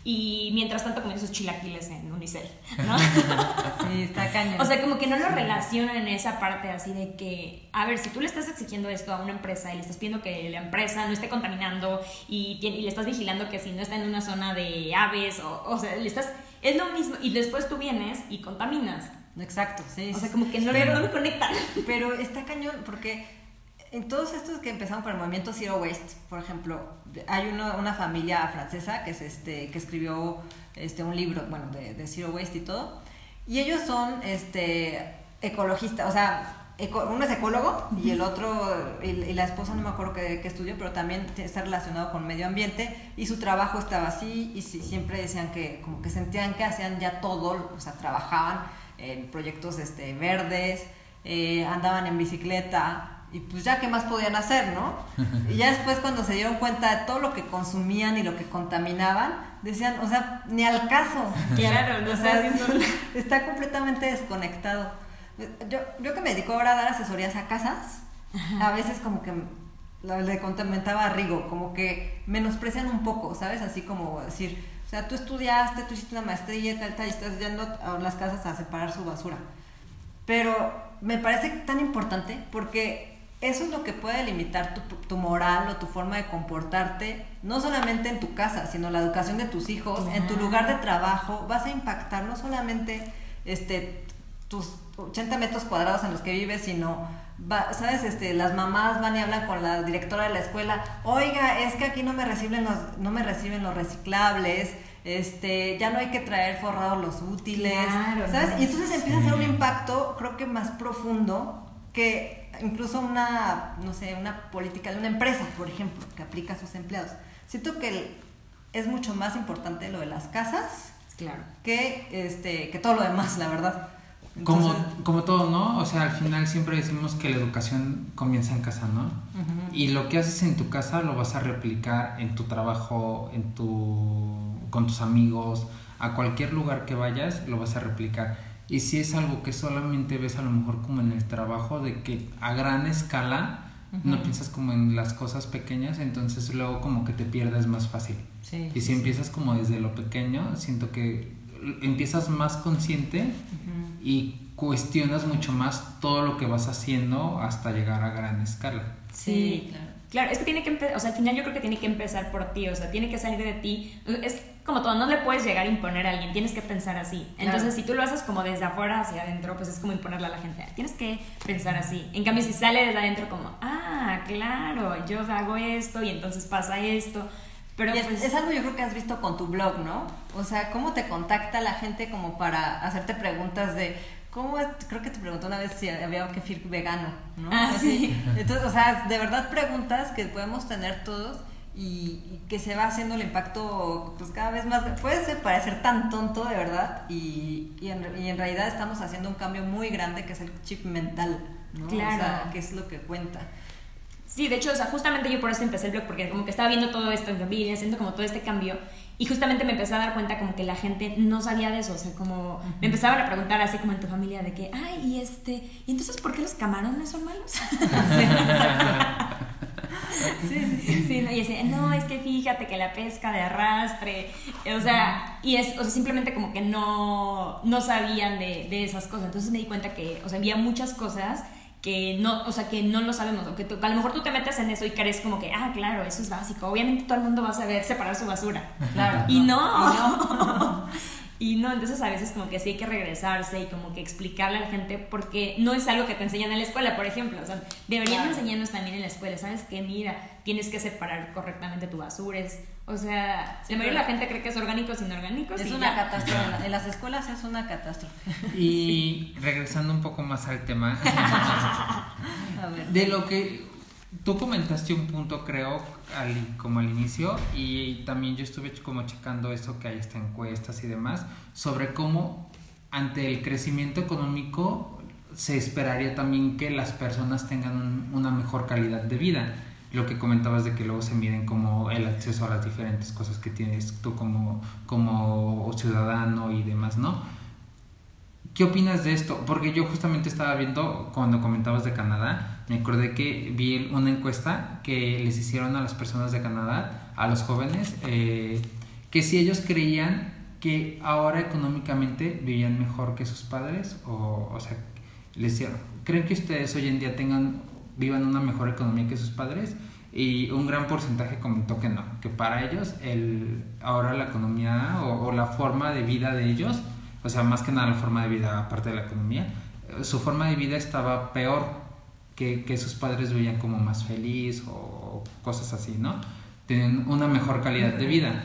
Speaker 5: Y mientras tanto comiendo esos chilaquiles en Unicel, ¿no? (laughs)
Speaker 4: Sí, está (laughs) cañón.
Speaker 5: o sea, como que no lo relacionan en esa parte así de que, a ver, si tú le estás exigiendo esto a una empresa y le estás pidiendo que la empresa no esté contaminando y, tiene- y le estás vigilando que si no está en una zona de aves, o, o sea, le estás, es lo mismo, y después tú vienes y contaminas.
Speaker 4: Exacto, sí.
Speaker 5: O sea, como que no,
Speaker 4: Pero-
Speaker 5: no lo conectan.
Speaker 4: Pero está cañón porque en todos estos que empezaron con el movimiento Zero Waste, por ejemplo, hay uno, una familia francesa que, es este, que escribió este, un libro, bueno, de, de Zero Waste y todo, y ellos son este, ecologistas, o sea, uno es ecólogo y el otro, y, la esposa no me acuerdo qué, estudió, pero también está relacionado con medio ambiente y su trabajo estaba así y siempre decían que como que sentían que hacían ya todo, o sea, trabajaban en proyectos este, verdes, eh, andaban en bicicleta y pues ya qué más podían hacer, ¿no? (laughs) Y ya después cuando se dieron cuenta de todo lo que consumían y lo que contaminaban, decían, o sea, ni al caso. (laughs)
Speaker 5: Claro, no o sea, (laughs)
Speaker 4: está completamente desconectado. Yo, yo que me dedico ahora a dar asesorías a casas, a veces como que le comentaba a Rigo, como que menosprecian un poco, ¿sabes? Así como decir, o sea, tú estudiaste, tú hiciste una maestría y tal, tal, y estás yendo a las casas a separar su basura. Pero me parece tan importante porque eso es lo que puede limitar tu, tu, moral o tu forma de comportarte, no solamente en tu casa, sino la educación de tus hijos, en tu lugar de trabajo, vas a impactar no solamente este, tus 80 metros cuadrados en los que vives, sino, ¿sabes? Este, las mamás van y hablan con la directora de la escuela, oiga, es que aquí no me reciben los, no me reciben los reciclables, este, ya no hay que traer forrados los útiles, ¿sabes? Y entonces empieza a hacer un impacto, creo que más profundo que incluso una, no sé, una política de una empresa, por ejemplo, que aplica a sus empleados. Siento que es mucho más importante lo de las casas
Speaker 5: claro.
Speaker 4: que, este, que todo lo demás, la verdad.
Speaker 3: Como, como todo, ¿no? O sea, al final siempre decimos que la educación comienza en casa, ¿no? Y lo que haces en tu casa lo vas a replicar en tu trabajo, en tu, con tus amigos, a cualquier lugar que vayas, lo vas a replicar. Y si es algo que solamente ves a lo mejor como en el trabajo, de que a gran escala no piensas como en las cosas pequeñas, entonces luego como que te pierdes más fácil. y si empiezas como desde lo pequeño, siento que empiezas más consciente y cuestionas mucho más todo lo que vas haciendo hasta llegar a gran escala.
Speaker 5: Sí, claro. Claro, es que tiene que empezar, o sea, al final yo creo que tiene que empezar por ti, o sea, tiene que salir de ti. Es como todo, no le puedes llegar a imponer a alguien, tienes que pensar así. Entonces, si tú lo haces como desde afuera hacia adentro, pues es como imponerle a la gente. Tienes que pensar así. En cambio, si sale desde adentro como, ah, claro, yo hago esto y entonces pasa esto. Pero
Speaker 4: pues es, algo yo creo que has visto con tu blog, ¿no? O sea, ¿cómo te contacta la gente como para hacerte preguntas de cómo es? Creo que te preguntó una vez si había kefir vegano, ¿no?
Speaker 5: Ah, sí.
Speaker 4: Entonces, o sea, de verdad preguntas que podemos tener todos y, que se va haciendo el impacto pues cada vez más. Puede parecer tan tonto, de verdad, y, y, en, y en realidad estamos haciendo un cambio muy grande que es el chip mental, ¿no?
Speaker 5: Claro.
Speaker 4: O sea, que es lo que cuenta.
Speaker 5: Sí, de hecho, o sea, justamente yo por eso empecé el blog, porque como que estaba viendo todo esto en familia, haciendo como todo este cambio, y justamente me empecé a dar cuenta como que la gente no sabía de eso, o sea, como me empezaban a preguntar así como en tu familia de que, ay, y este, ¿y entonces por qué los camarones son malos? (laughs) sí, sí, sí. sí no, y decía, no, es que fíjate que la pesca de arrastre, o sea, y es, o sea, simplemente como que no, no sabían de, de esas cosas, entonces me di cuenta que, o sea, había muchas cosas que no, o sea, que no lo sabemos, o que a lo mejor tú te metes en eso y crees como que, ah, claro, eso es básico, obviamente todo el mundo va a saber separar su basura.
Speaker 4: Claro.
Speaker 5: Y no. Y no. (laughs) Y no, entonces a veces como que sí hay que regresarse y como que explicarle a la gente porque no es algo que te enseñan en la escuela, por ejemplo. O sea, deberían enseñarnos también en la escuela, ¿sabes qué? Mira, tienes que separar correctamente tu basura. O sea, la mayoría de la gente cree que es orgánico sin inorgánico.
Speaker 4: Es una catástrofe. En las escuelas es una catástrofe.
Speaker 3: Y regresando un poco más al tema, (laughs) de lo que tú comentaste un punto, creo, al, como al inicio, y también yo estuve como checando eso que hay hasta encuestas y demás, sobre cómo ante el crecimiento económico se esperaría también que las personas tengan una mejor calidad de vida. Lo que comentabas de que luego se miden como el acceso a las diferentes cosas que tienes tú como, como ciudadano y demás, ¿no? ¿Qué opinas de esto? Porque yo justamente estaba viendo cuando comentabas de Canadá, me acordé que vi una encuesta que les hicieron a las personas de Canadá, a los jóvenes, eh, que si ellos creían que ahora económicamente vivían mejor que sus padres, o, o sea, les hicieron, ¿creen que ustedes hoy en día tengan, vivan una mejor economía que sus padres? Y un gran porcentaje comentó que no, que para ellos el, ahora la economía o la forma de vida de ellos o sea, más que nada la forma de vida aparte de la economía, su forma de vida estaba peor que, que sus padres vivían como más feliz o cosas así, ¿no? Tienen una mejor calidad de vida.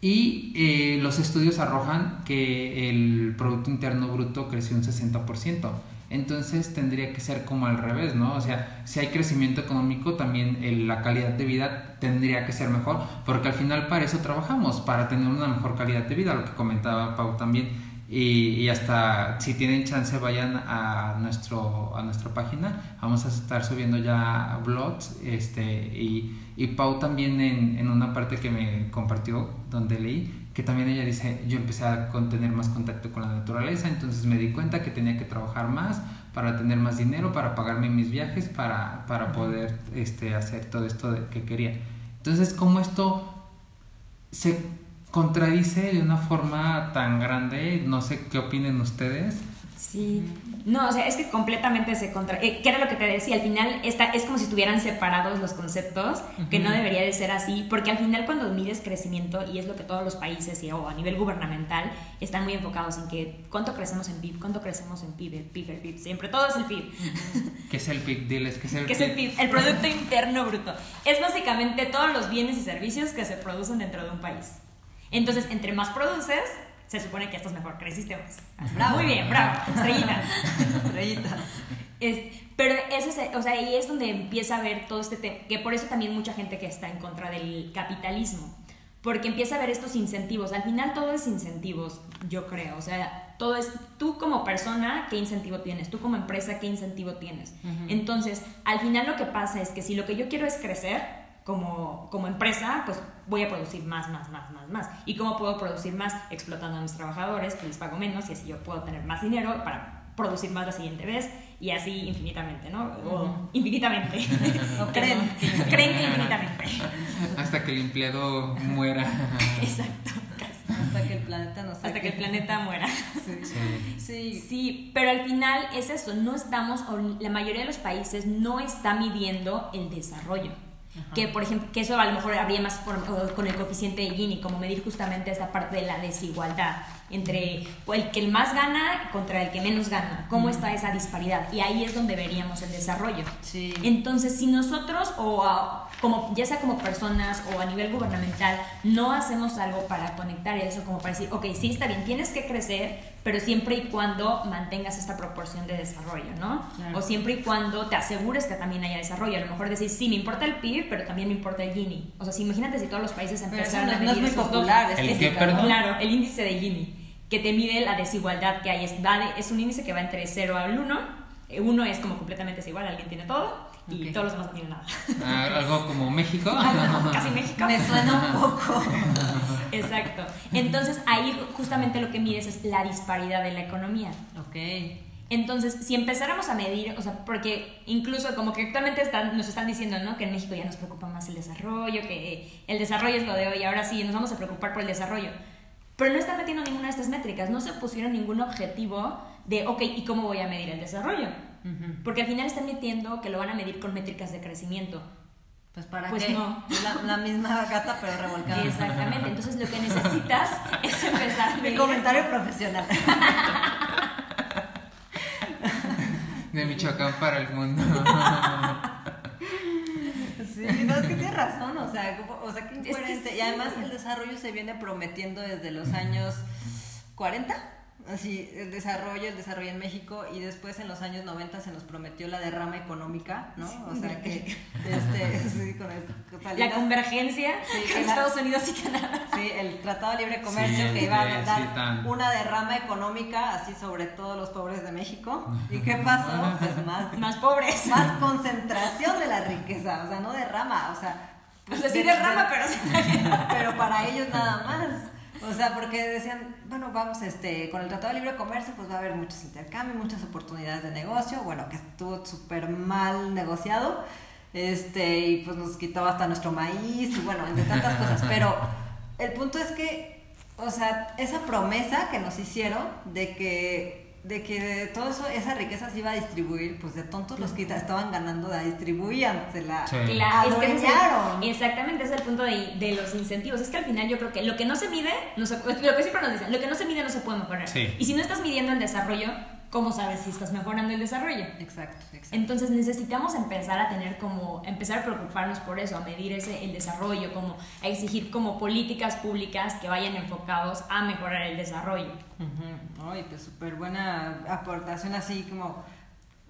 Speaker 3: Y eh, los estudios arrojan que el Producto Interno Bruto creció un 60%. Entonces tendría que ser como al revés, ¿no? O sea, si hay crecimiento económico, también la calidad de vida tendría que ser mejor, porque al final para eso trabajamos, para tener una mejor calidad de vida, lo que comentaba Pau también. Y, hasta si tienen chance vayan a nuestro a nuestra página vamos a estar subiendo ya blogs este y, y Pau también en, en, una parte que me compartió donde leí que también ella dice yo empecé a tener más contacto con la naturaleza entonces me di cuenta que tenía que trabajar más para tener más dinero para pagarme mis viajes para, para poder este hacer todo esto que quería entonces como esto se contradice de una forma tan grande. No sé qué opinen ustedes.
Speaker 5: Sí, no, o sea, es que completamente se contra... Eh, ¿Qué era lo que te decía? Al final está, es como si estuvieran separados los conceptos, que no debería de ser así, porque al final cuando mides crecimiento, y es lo que todos los países y, o a nivel gubernamental están muy enfocados en que cuánto crecemos en PIB, cuánto crecemos en PIB, el PIB, el PIB, siempre, todo es el PIB.
Speaker 3: ¿Qué es el PIB? Diles, ¿qué es el
Speaker 5: ¿Qué es el PIB? El Producto Interno Bruto. Es básicamente todos los bienes y servicios que se producen dentro de un país. Entonces, entre más produces, se supone que estás mejor, creciste más. Muy bien, bravo, estrellita. (laughs) estrellita. pero eso es, o sea, ahí es donde empieza a ver todo este tema, que por eso también mucha gente que está en contra del capitalismo, porque empieza a ver estos incentivos. Al final todo es incentivos, yo creo. O sea, todo es tú como persona, qué incentivo tienes, tú como empresa, qué incentivo tienes. Entonces, al final lo que pasa es que si lo que yo quiero es crecer, como, como empresa, pues voy a producir más, más, más, más, más. ¿Y cómo puedo producir más? Explotando a mis trabajadores, que les pago menos y así yo puedo tener más dinero para producir más la siguiente vez y así infinitamente, ¿no? O infinitamente. (laughs) creen, creen que infinitamente.
Speaker 3: Hasta que el empleado muera. (laughs)
Speaker 5: Exacto.
Speaker 4: Hasta que el planeta no
Speaker 5: Hasta que el planeta muera.
Speaker 3: Sí. sí.
Speaker 5: Sí. sí. pero al final es eso, no estamos, la mayoría de los países no está midiendo el desarrollo que por ejemplo, que eso a lo mejor habría más con el coeficiente de Gini, como medir justamente esta parte de la desigualdad entre el que el más gana contra el que menos gana, cómo está esa disparidad y ahí es donde veríamos el desarrollo.
Speaker 4: Sí.
Speaker 5: Entonces, si nosotros o como ya sea como personas o a nivel gubernamental no hacemos algo para conectar eso, como para decir, ok, sí está bien, tienes que crecer, pero siempre y cuando mantengas esta proporción de desarrollo, ¿no? O siempre y cuando te asegures que también haya desarrollo. A lo mejor decir, sí, me importa el PIB, pero también me importa el Gini. O sea, si imagínate si todos los países empezaran a medir
Speaker 4: no es muy popular,
Speaker 3: ¿El qué, perdón?
Speaker 5: Claro, el índice de Gini, que te mide la desigualdad que hay. Es, es un índice que va entre 0 al 1. Eh, uno es como completamente desigual, alguien tiene todo y todos los demás no tienen nada.
Speaker 3: Ah, algo como México. (laughs)
Speaker 5: casi México.
Speaker 4: Me suena un poco. (laughs)
Speaker 5: Exacto. Entonces ahí justamente lo que mides es la disparidad de la economía.
Speaker 4: Ok.
Speaker 5: Entonces, si empezáramos a medir, o sea, porque incluso como que actualmente están, nos están diciendo, ¿no? Que en México ya nos preocupa más el desarrollo, que el desarrollo es lo de hoy, ahora sí, nos vamos a preocupar por el desarrollo. Pero no están metiendo ninguna de estas métricas, no se pusieron ningún objetivo de, ok, ¿y cómo voy a medir el desarrollo? Porque al final están metiendo que lo van a medir con métricas de crecimiento.
Speaker 4: Pues para
Speaker 5: pues
Speaker 4: qué?
Speaker 5: no.
Speaker 4: La, misma gata pero revolcada.
Speaker 5: Exactamente. Entonces lo que necesitas (laughs) es empezar a
Speaker 4: Mi comentario profesional.
Speaker 3: De Michoacán para el mundo.
Speaker 4: Sí, no, es que tienes razón, o sea, o sea, qué incoherente. Y además el desarrollo se viene prometiendo desde los años 40 así el desarrollo, el desarrollo en México y después en los años 90 se nos prometió la derrama económica, ¿no? O sea que este, (laughs) sí, con
Speaker 5: el, la convergencia sí, Estados Unidos y Canadá.
Speaker 4: Sí, el Tratado de Libre Comercio que iba a dar una derrama económica así sobre todos los pobres de México. ¿Y qué (laughs) pasó? Pues más
Speaker 5: más pobres,
Speaker 4: más concentración de la riqueza, o sea, no derrama, o sea,
Speaker 5: pues, sí derrama, pero (laughs)
Speaker 4: pero para ellos nada más. O sea, porque decían, bueno, vamos, este, con el Tratado de Libre Comercio, pues va a haber muchos intercambios, muchas oportunidades de negocio, bueno, que estuvo súper mal negociado, este, y pues nos quitó hasta nuestro maíz, y bueno, entre tantas cosas, (laughs) pero el punto es que, o sea, esa promesa que nos hicieron de que de que todo eso, esa riqueza se iba a distribuir, pues de tontos los que estaban ganando la distribuían, se la
Speaker 5: sí. exactamente, ese es el punto de, de, los incentivos. Es que al final yo creo que lo que no se mide, no se, lo que siempre nos dicen, lo que no se mide no se puede mejorar. Y si no estás midiendo el desarrollo, ¿cómo sabes si estás mejorando el desarrollo?
Speaker 4: Exacto, exacto.
Speaker 5: Entonces necesitamos empezar a tener como, empezar a preocuparnos por eso, a medir ese, el desarrollo, como a exigir como políticas públicas que vayan enfocados a mejorar el desarrollo.
Speaker 4: Ujú. Ay, pues súper buena aportación así como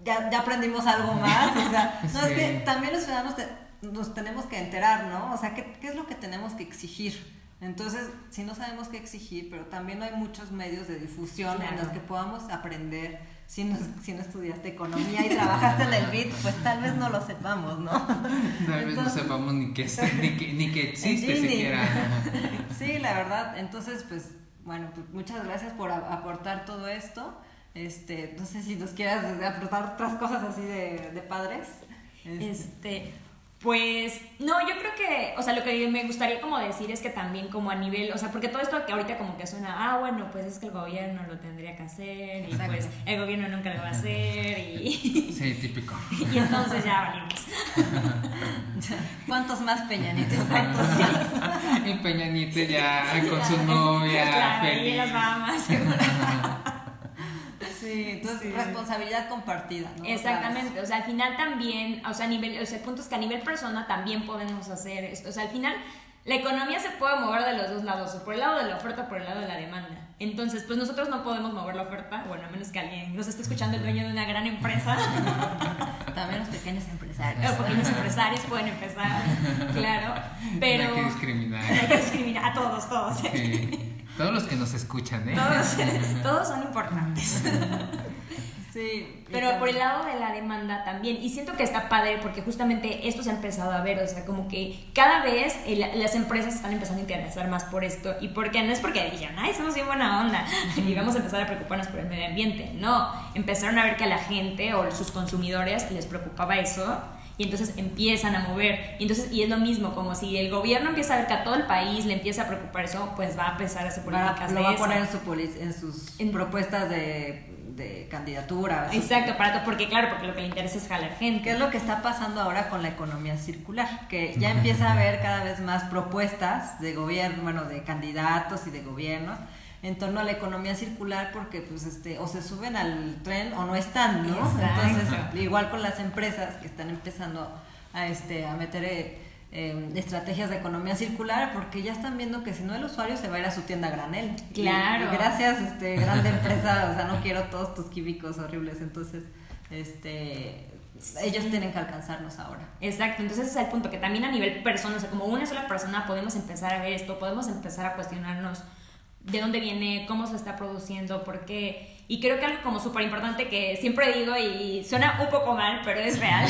Speaker 4: ya, ya aprendimos algo más. O sea, (laughs) no, es que también los ciudadanos te- nos tenemos que enterar, ¿no? O sea, ¿qué, qué es lo que tenemos que exigir? Entonces, si no sabemos qué exigir, pero también hay muchos medios de difusión en
Speaker 5: Claro.
Speaker 4: los que podamos aprender. Si no, (laughs) si no estudiaste economía y trabajaste en el BIT, pues tal vez no lo sepamos, ¿no?
Speaker 3: Tal vez no sepamos ni que, es- ni que, ni que existe
Speaker 4: Sí, ni-
Speaker 3: siquiera. (laughs)
Speaker 4: Sí, la verdad. Entonces, pues, bueno, pues muchas gracias por aportar todo esto. Este, no sé si nos quieras aportar otras cosas así de, de padres. Este,
Speaker 5: Este, pues, no, yo creo que, o sea, lo que me gustaría como decir es que también como a nivel, o sea, porque todo esto que ahorita como que suena, ah, bueno, pues es que el gobierno lo tendría que hacer y
Speaker 4: Exacto.
Speaker 5: pues el gobierno nunca lo va a hacer y, (laughs) (laughs)
Speaker 3: Sí, típico.
Speaker 5: y entonces ya valimos. (laughs)
Speaker 4: ¿Cuántos más peñanitos?
Speaker 3: Y Peña Nieto ya con su novia,
Speaker 5: claro, y las Bahamas.
Speaker 4: Sí, entonces
Speaker 5: Sí.
Speaker 4: responsabilidad compartida. ¿no?
Speaker 5: Exactamente, o sea, al final también, o sea, a nivel, o sea, el punto es que a nivel persona también podemos hacer esto, o sea, al final la economía se puede mover de los dos lados, o por el lado de la oferta o por el lado de la demanda. Entonces, pues nosotros no podemos mover la oferta, bueno, a menos que alguien nos esté escuchando el dueño de una gran empresa, (laughs)
Speaker 4: También los pequeños empresarios.
Speaker 5: pequeños empresarios pueden empezar, claro, pero
Speaker 3: No hay que discriminar.
Speaker 5: hay que discriminar a todos, todos.
Speaker 3: Sí. Todos los que nos escuchan, ¿eh?
Speaker 5: Todos, (laughs) todos son importantes. (laughs)
Speaker 4: Sí.
Speaker 5: Pero por el lado de la demanda también, y siento que está padre porque justamente esto se ha empezado a ver, o sea, como que cada vez eh, la- las empresas están empezando a interesar más por esto, y porque no es porque digan, ay, somos bien buena onda, (laughs) y vamos a empezar a preocuparnos por el medio ambiente, no, empezaron a ver que a la gente o sus consumidores les preocupaba eso, y entonces empiezan a mover, y entonces, y es lo mismo, como si el gobierno empieza a ver que a todo el país le empieza a preocupar eso, pues va a empezar a hacer políticas
Speaker 4: lo
Speaker 5: de
Speaker 4: va a poner en, su en sus
Speaker 5: En-
Speaker 4: propuestas de, de candidatura.
Speaker 5: Exacto, para todo, porque claro, porque lo que le interesa es jalar gente.
Speaker 4: ¿Qué es lo que está pasando ahora con la economía circular? Que ya (laughs) empieza a haber cada vez más propuestas de gobierno, bueno, de candidatos y de gobiernos en torno a la economía circular porque pues este o se suben al tren o no están, ¿no?
Speaker 5: Exacto.
Speaker 4: Entonces, igual con las empresas que están empezando a este a meter eh, eh, estrategias de economía circular porque ya están viendo que si no el usuario se va a ir a su tienda granel.
Speaker 5: Claro.
Speaker 4: y gracias, este, grande empresa, o sea, no quiero todos tus químicos horribles, entonces, este, ellos tienen que alcanzarnos ahora.
Speaker 5: Exacto, entonces ese es el punto, que también a nivel persona, o sea, como una sola persona podemos empezar a ver esto, podemos empezar a cuestionarnos de dónde viene, cómo se está produciendo, por qué. Y creo que algo como súper importante que siempre digo y suena un poco mal, pero es real,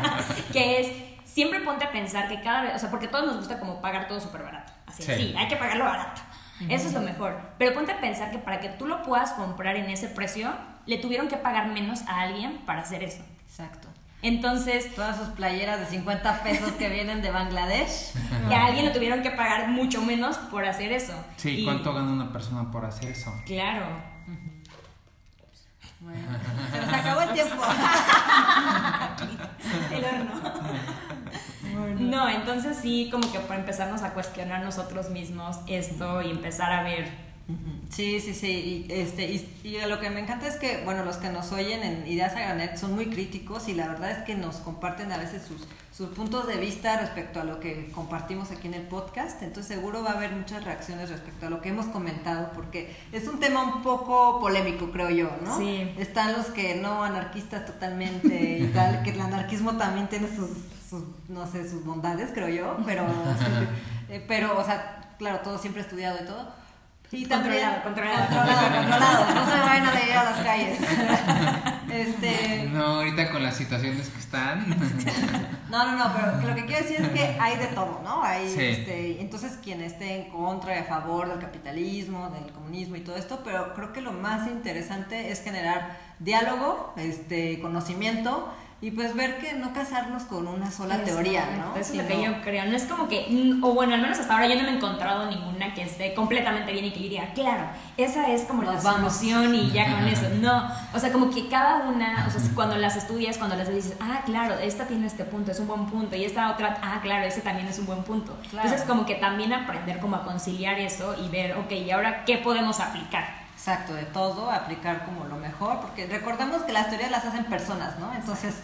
Speaker 5: (laughs) que es siempre ponte a pensar que cada vez, o sea, porque a todos nos gusta como pagar todo súper barato. Así,
Speaker 3: Sí.
Speaker 5: sí, hay que pagarlo barato. Eso es lo mejor. Pero ponte a pensar que para que tú lo puedas comprar en ese precio, le tuvieron que pagar menos a alguien para hacer eso.
Speaker 4: Exacto.
Speaker 5: Entonces,
Speaker 4: Todas sus playeras de 50 pesos que vienen de Bangladesh. (laughs)
Speaker 5: que a alguien le tuvieron que pagar mucho menos por hacer eso.
Speaker 3: Sí,
Speaker 5: Y-
Speaker 3: ¿cuánto gana una persona por hacer eso?
Speaker 5: Claro.
Speaker 4: Bueno, se nos acabó el tiempo. (laughs)
Speaker 5: El horno. No, entonces sí, como que para empezarnos a cuestionar nosotros mismos esto y empezar a ver.
Speaker 4: Sí, sí, sí. Y, este, y, y lo que me encanta es que, bueno, los que nos oyen en Ideas a Granet son muy críticos y la verdad es que nos comparten a veces sus, sus puntos de vista respecto a lo que compartimos aquí en el podcast. Entonces seguro va a haber muchas reacciones respecto a lo que hemos comentado porque es un tema un poco polémico, creo yo, ¿no?
Speaker 5: Sí.
Speaker 4: Están los que no anarquistas totalmente y tal, que el anarquismo también tiene sus, sus no sé, sus bondades, creo yo, pero, (laughs) sí, eh, pero, o sea, claro, todo siempre estudiado y todo. Y también,
Speaker 5: Controlado, controlado. (laughs)
Speaker 4: controlado, controlado. No se vayan a ir a las calles. (laughs) Este,
Speaker 3: No, ahorita con las situaciones que están. (laughs)
Speaker 4: no, no, no, pero lo que quiero decir es que hay de todo, ¿no? Hay,
Speaker 3: Sí.
Speaker 4: este, entonces, quien esté en contra y a favor del capitalismo, del comunismo y todo esto, pero creo que lo más interesante es generar diálogo, este, conocimiento y pues ver que no casarnos con una sola teoría, ¿no?
Speaker 5: Eso es lo que yo creo. No es como que, mm, o bueno, al menos hasta ahora yo no me he encontrado ninguna que esté completamente bien y que yo diría, claro, esa es como la
Speaker 4: vamos.
Speaker 5: solución y ya con eso. No, o sea, como que cada una, o sea, cuando las estudias, cuando las dices, ah, claro, esta tiene este punto, es un buen punto, y esta otra, ah, claro, ese también es un buen punto.
Speaker 4: Claro.
Speaker 5: Entonces, como que también aprender como a conciliar eso y ver, ok, ¿y ahora qué podemos aplicar?
Speaker 4: Exacto, de todo, aplicar como lo mejor, porque recordemos que las teorías las hacen personas, ¿no? Entonces,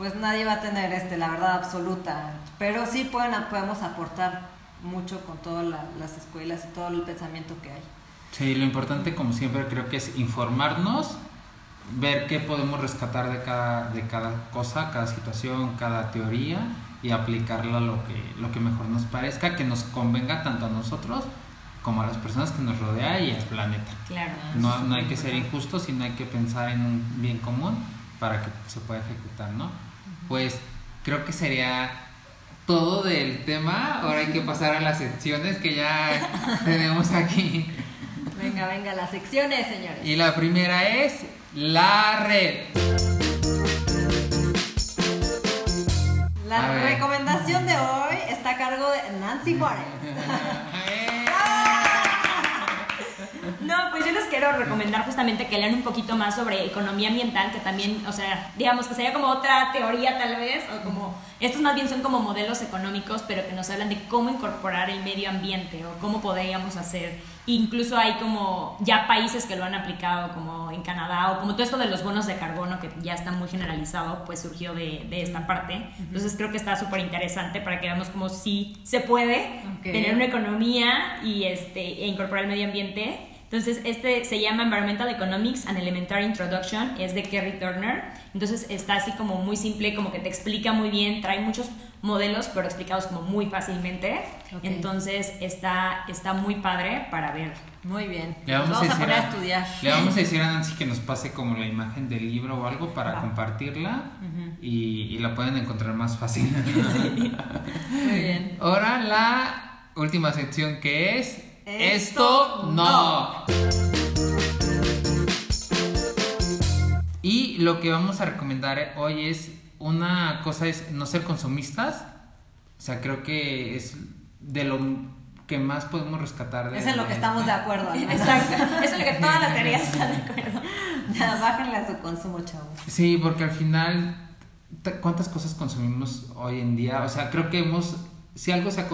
Speaker 4: pues nadie va a tener este, la verdad absoluta, pero sí pueden, podemos aportar mucho con todas las escuelas y todo el pensamiento que hay.
Speaker 3: Sí, lo importante como siempre creo que es informarnos, ver qué podemos rescatar de cada, de cada cosa, cada situación, cada teoría y aplicarla a lo que, lo que mejor nos parezca, que nos convenga tanto a nosotros como a las personas que nos rodea y al planeta.
Speaker 5: Claro.
Speaker 3: No, no hay que ser injustos, sino hay que pensar en un bien común para que se pueda ejecutar, ¿no? Pues creo que sería todo del tema. Ahora hay que pasar a las secciones que ya (laughs) tenemos aquí.
Speaker 4: Venga, venga, las secciones, señores.
Speaker 3: Y la primera es la red.
Speaker 4: La recomendación de hoy está a cargo de Nancy Juárez. (laughs)
Speaker 5: No, pues yo les quiero recomendar justamente que lean un poquito más sobre economía ambiental, que también, o sea, digamos que sería como otra teoría tal vez, o como, estos más bien son como modelos económicos, pero que nos hablan de cómo incorporar el medio ambiente o cómo podríamos hacer. Incluso hay como ya países que lo han aplicado, como en Canadá, o como todo esto de los bonos de carbono, que ya está muy generalizado, pues surgió de, de esta parte. Entonces creo que está súper interesante para que veamos cómo sí se puede tener una economía y este, e incorporar el medio ambiente entonces, este se llama Environmental Economics and Elementary Introduction, es de Kerry Turner. Entonces, está así como muy simple, como que te explica muy bien, trae muchos modelos, pero explicados como muy fácilmente. Entonces, está, está muy padre para ver.
Speaker 4: Muy bien.
Speaker 3: Le vamos, a, poner a, estudiar. Le vamos a decir a Nancy que nos pase como la imagen del libro o algo para compartirla y, la pueden encontrar más fácil. (laughs)
Speaker 4: Muy bien.
Speaker 3: Ahora la última sección que es esto, no. Y lo que vamos a recomendar hoy es una cosa es no ser consumistas. O sea, creo que es de lo que más podemos rescatar de
Speaker 4: Es en lo que estamos de acuerdo.
Speaker 5: Exacto. Es lo que todas las teorías (laughs) están de acuerdo.
Speaker 4: Bájenle a su consumo, chavos.
Speaker 3: Sí, porque al final, ¿cuántas cosas consumimos hoy en día? O sea, creo que hemos si algo se ha,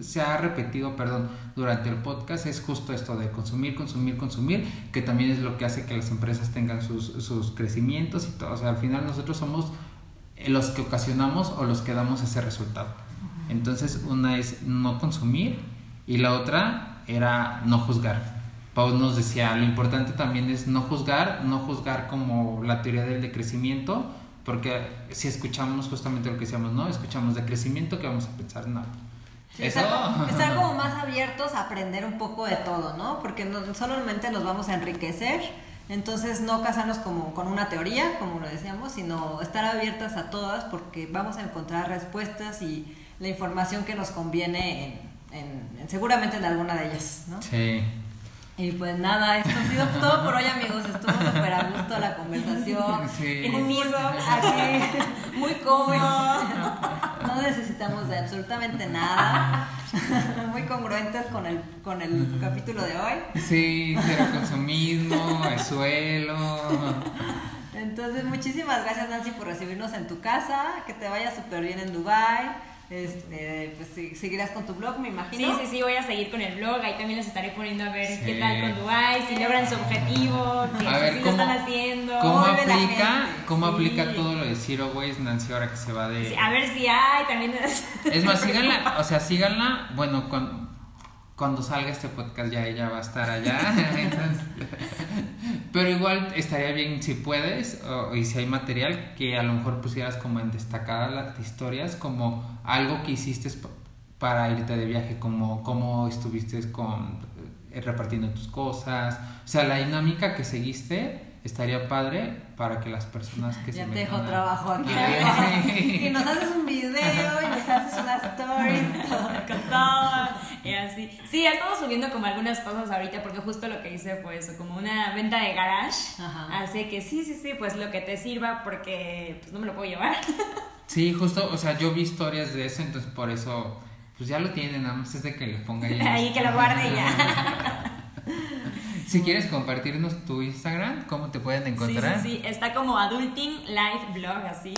Speaker 3: se ha repetido perdón, durante el podcast es justo esto de consumir, consumir, consumir, que también es lo que hace que las empresas tengan sus, sus crecimientos y todo. O sea, al final nosotros somos los que ocasionamos o los que damos ese resultado. Entonces, una es no consumir y la otra era no juzgar. Paul nos decía, lo importante también es no juzgar, no juzgar como la teoría del decrecimiento, porque si escuchamos justamente lo que decíamos, ¿no? Escuchamos de crecimiento, que vamos a pensar? No.
Speaker 4: Estar, como (laughs) más abiertos a aprender un poco de todo, ¿no? Porque no, solamente nos vamos a enriquecer, entonces no casarnos como con una teoría, como lo decíamos, sino estar abiertas a todas porque vamos a encontrar respuestas y la información que nos conviene en, seguramente en alguna de ellas, ¿no?
Speaker 3: Sí.
Speaker 4: Y pues nada, esto ha sido todo por hoy, amigos. Estuvo súper a gusto la conversación.
Speaker 5: Sí. En
Speaker 4: así, muy cómodo. No necesitamos de absolutamente nada. Muy congruentes con el, con el capítulo de hoy.
Speaker 3: Sí, cero consumismo, el suelo.
Speaker 4: Entonces, muchísimas gracias, Nancy, por recibirnos en tu casa. Que te vaya súper bien en Dubai este, pues seguirás con tu blog, me imagino.
Speaker 5: Sí, sí, sí, voy a seguir con el blog. Ahí también les estaré poniendo a ver qué tal con Dubai, si logran su objetivo, qué
Speaker 3: a
Speaker 5: ver, están haciendo.
Speaker 3: ¿Cómo aplica, ¿cómo aplica todo lo de Zero Waste, Nancy, ahora que se va de.
Speaker 5: a ver si hay también.
Speaker 3: Es más, (laughs) síganla, o sea, síganla. Bueno, con, cuando salga este podcast ya ella va a estar allá. (laughs) pero igual estaría bien si puedes y si hay material que a lo mejor pusieras como en destacar las historias como algo que hiciste para irte de viaje, como cómo estuviste con eh, repartiendo tus cosas, o sea, la dinámica que seguiste estaría padre para que las personas que
Speaker 4: ya
Speaker 3: se
Speaker 4: te dejo trabajo aquí. (laughs) Y nos haces un video y nos haces una story
Speaker 5: con todo y así. Sí estamos subiendo como algunas cosas ahorita porque justo lo que hice fue eso como una venta de garage. Así que sí sí sí pues lo que te sirva porque pues no me lo puedo llevar. (laughs)
Speaker 3: Sí justo o sea yo vi historias de eso entonces por eso pues ya lo tienen nada más es de que le ponga
Speaker 5: ahí ahí que lo guarde (laughs) ya
Speaker 3: Si quieres compartirnos tu Instagram, ¿cómo te pueden encontrar?
Speaker 5: Sí, sí, sí. está como Adulting Life Blog, así.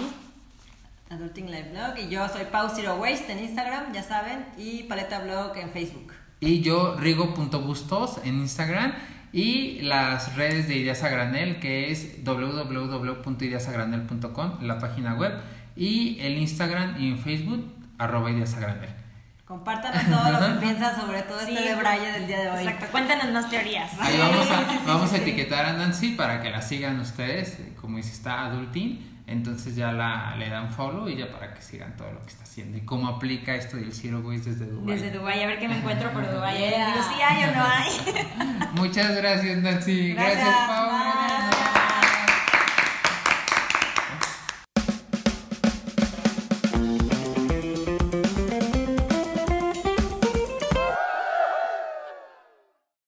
Speaker 4: Adulting Life Blog. Y yo soy Pau Zero Waste en Instagram, ya saben. Y Paleta Blog en Facebook.
Speaker 3: Y yo, rigo.bustos en Instagram. Y las redes de Ideas a Granel, que es www.ideasagranel.com, la página web. Y el Instagram y en Facebook, arroba Ideas a Granel.
Speaker 4: Compártanos todo lo que piensan sobre todo este de Braille del día de hoy.
Speaker 5: Exacto, cuéntanos más teorías.
Speaker 3: Ahí vamos a, vamos a etiquetar a Nancy para que la sigan ustedes, como dice, está adulting. Entonces ya la, le dan follow y ya para que sigan todo lo que está haciendo y cómo aplica esto del Zero Waste desde Dubai.
Speaker 5: Desde Dubai, a ver qué me encuentro por Dubai. Yeah. Digo, sí hay o no hay. (laughs)
Speaker 3: Muchas gracias, Nancy. Gracias,
Speaker 4: Gracias
Speaker 3: Pau.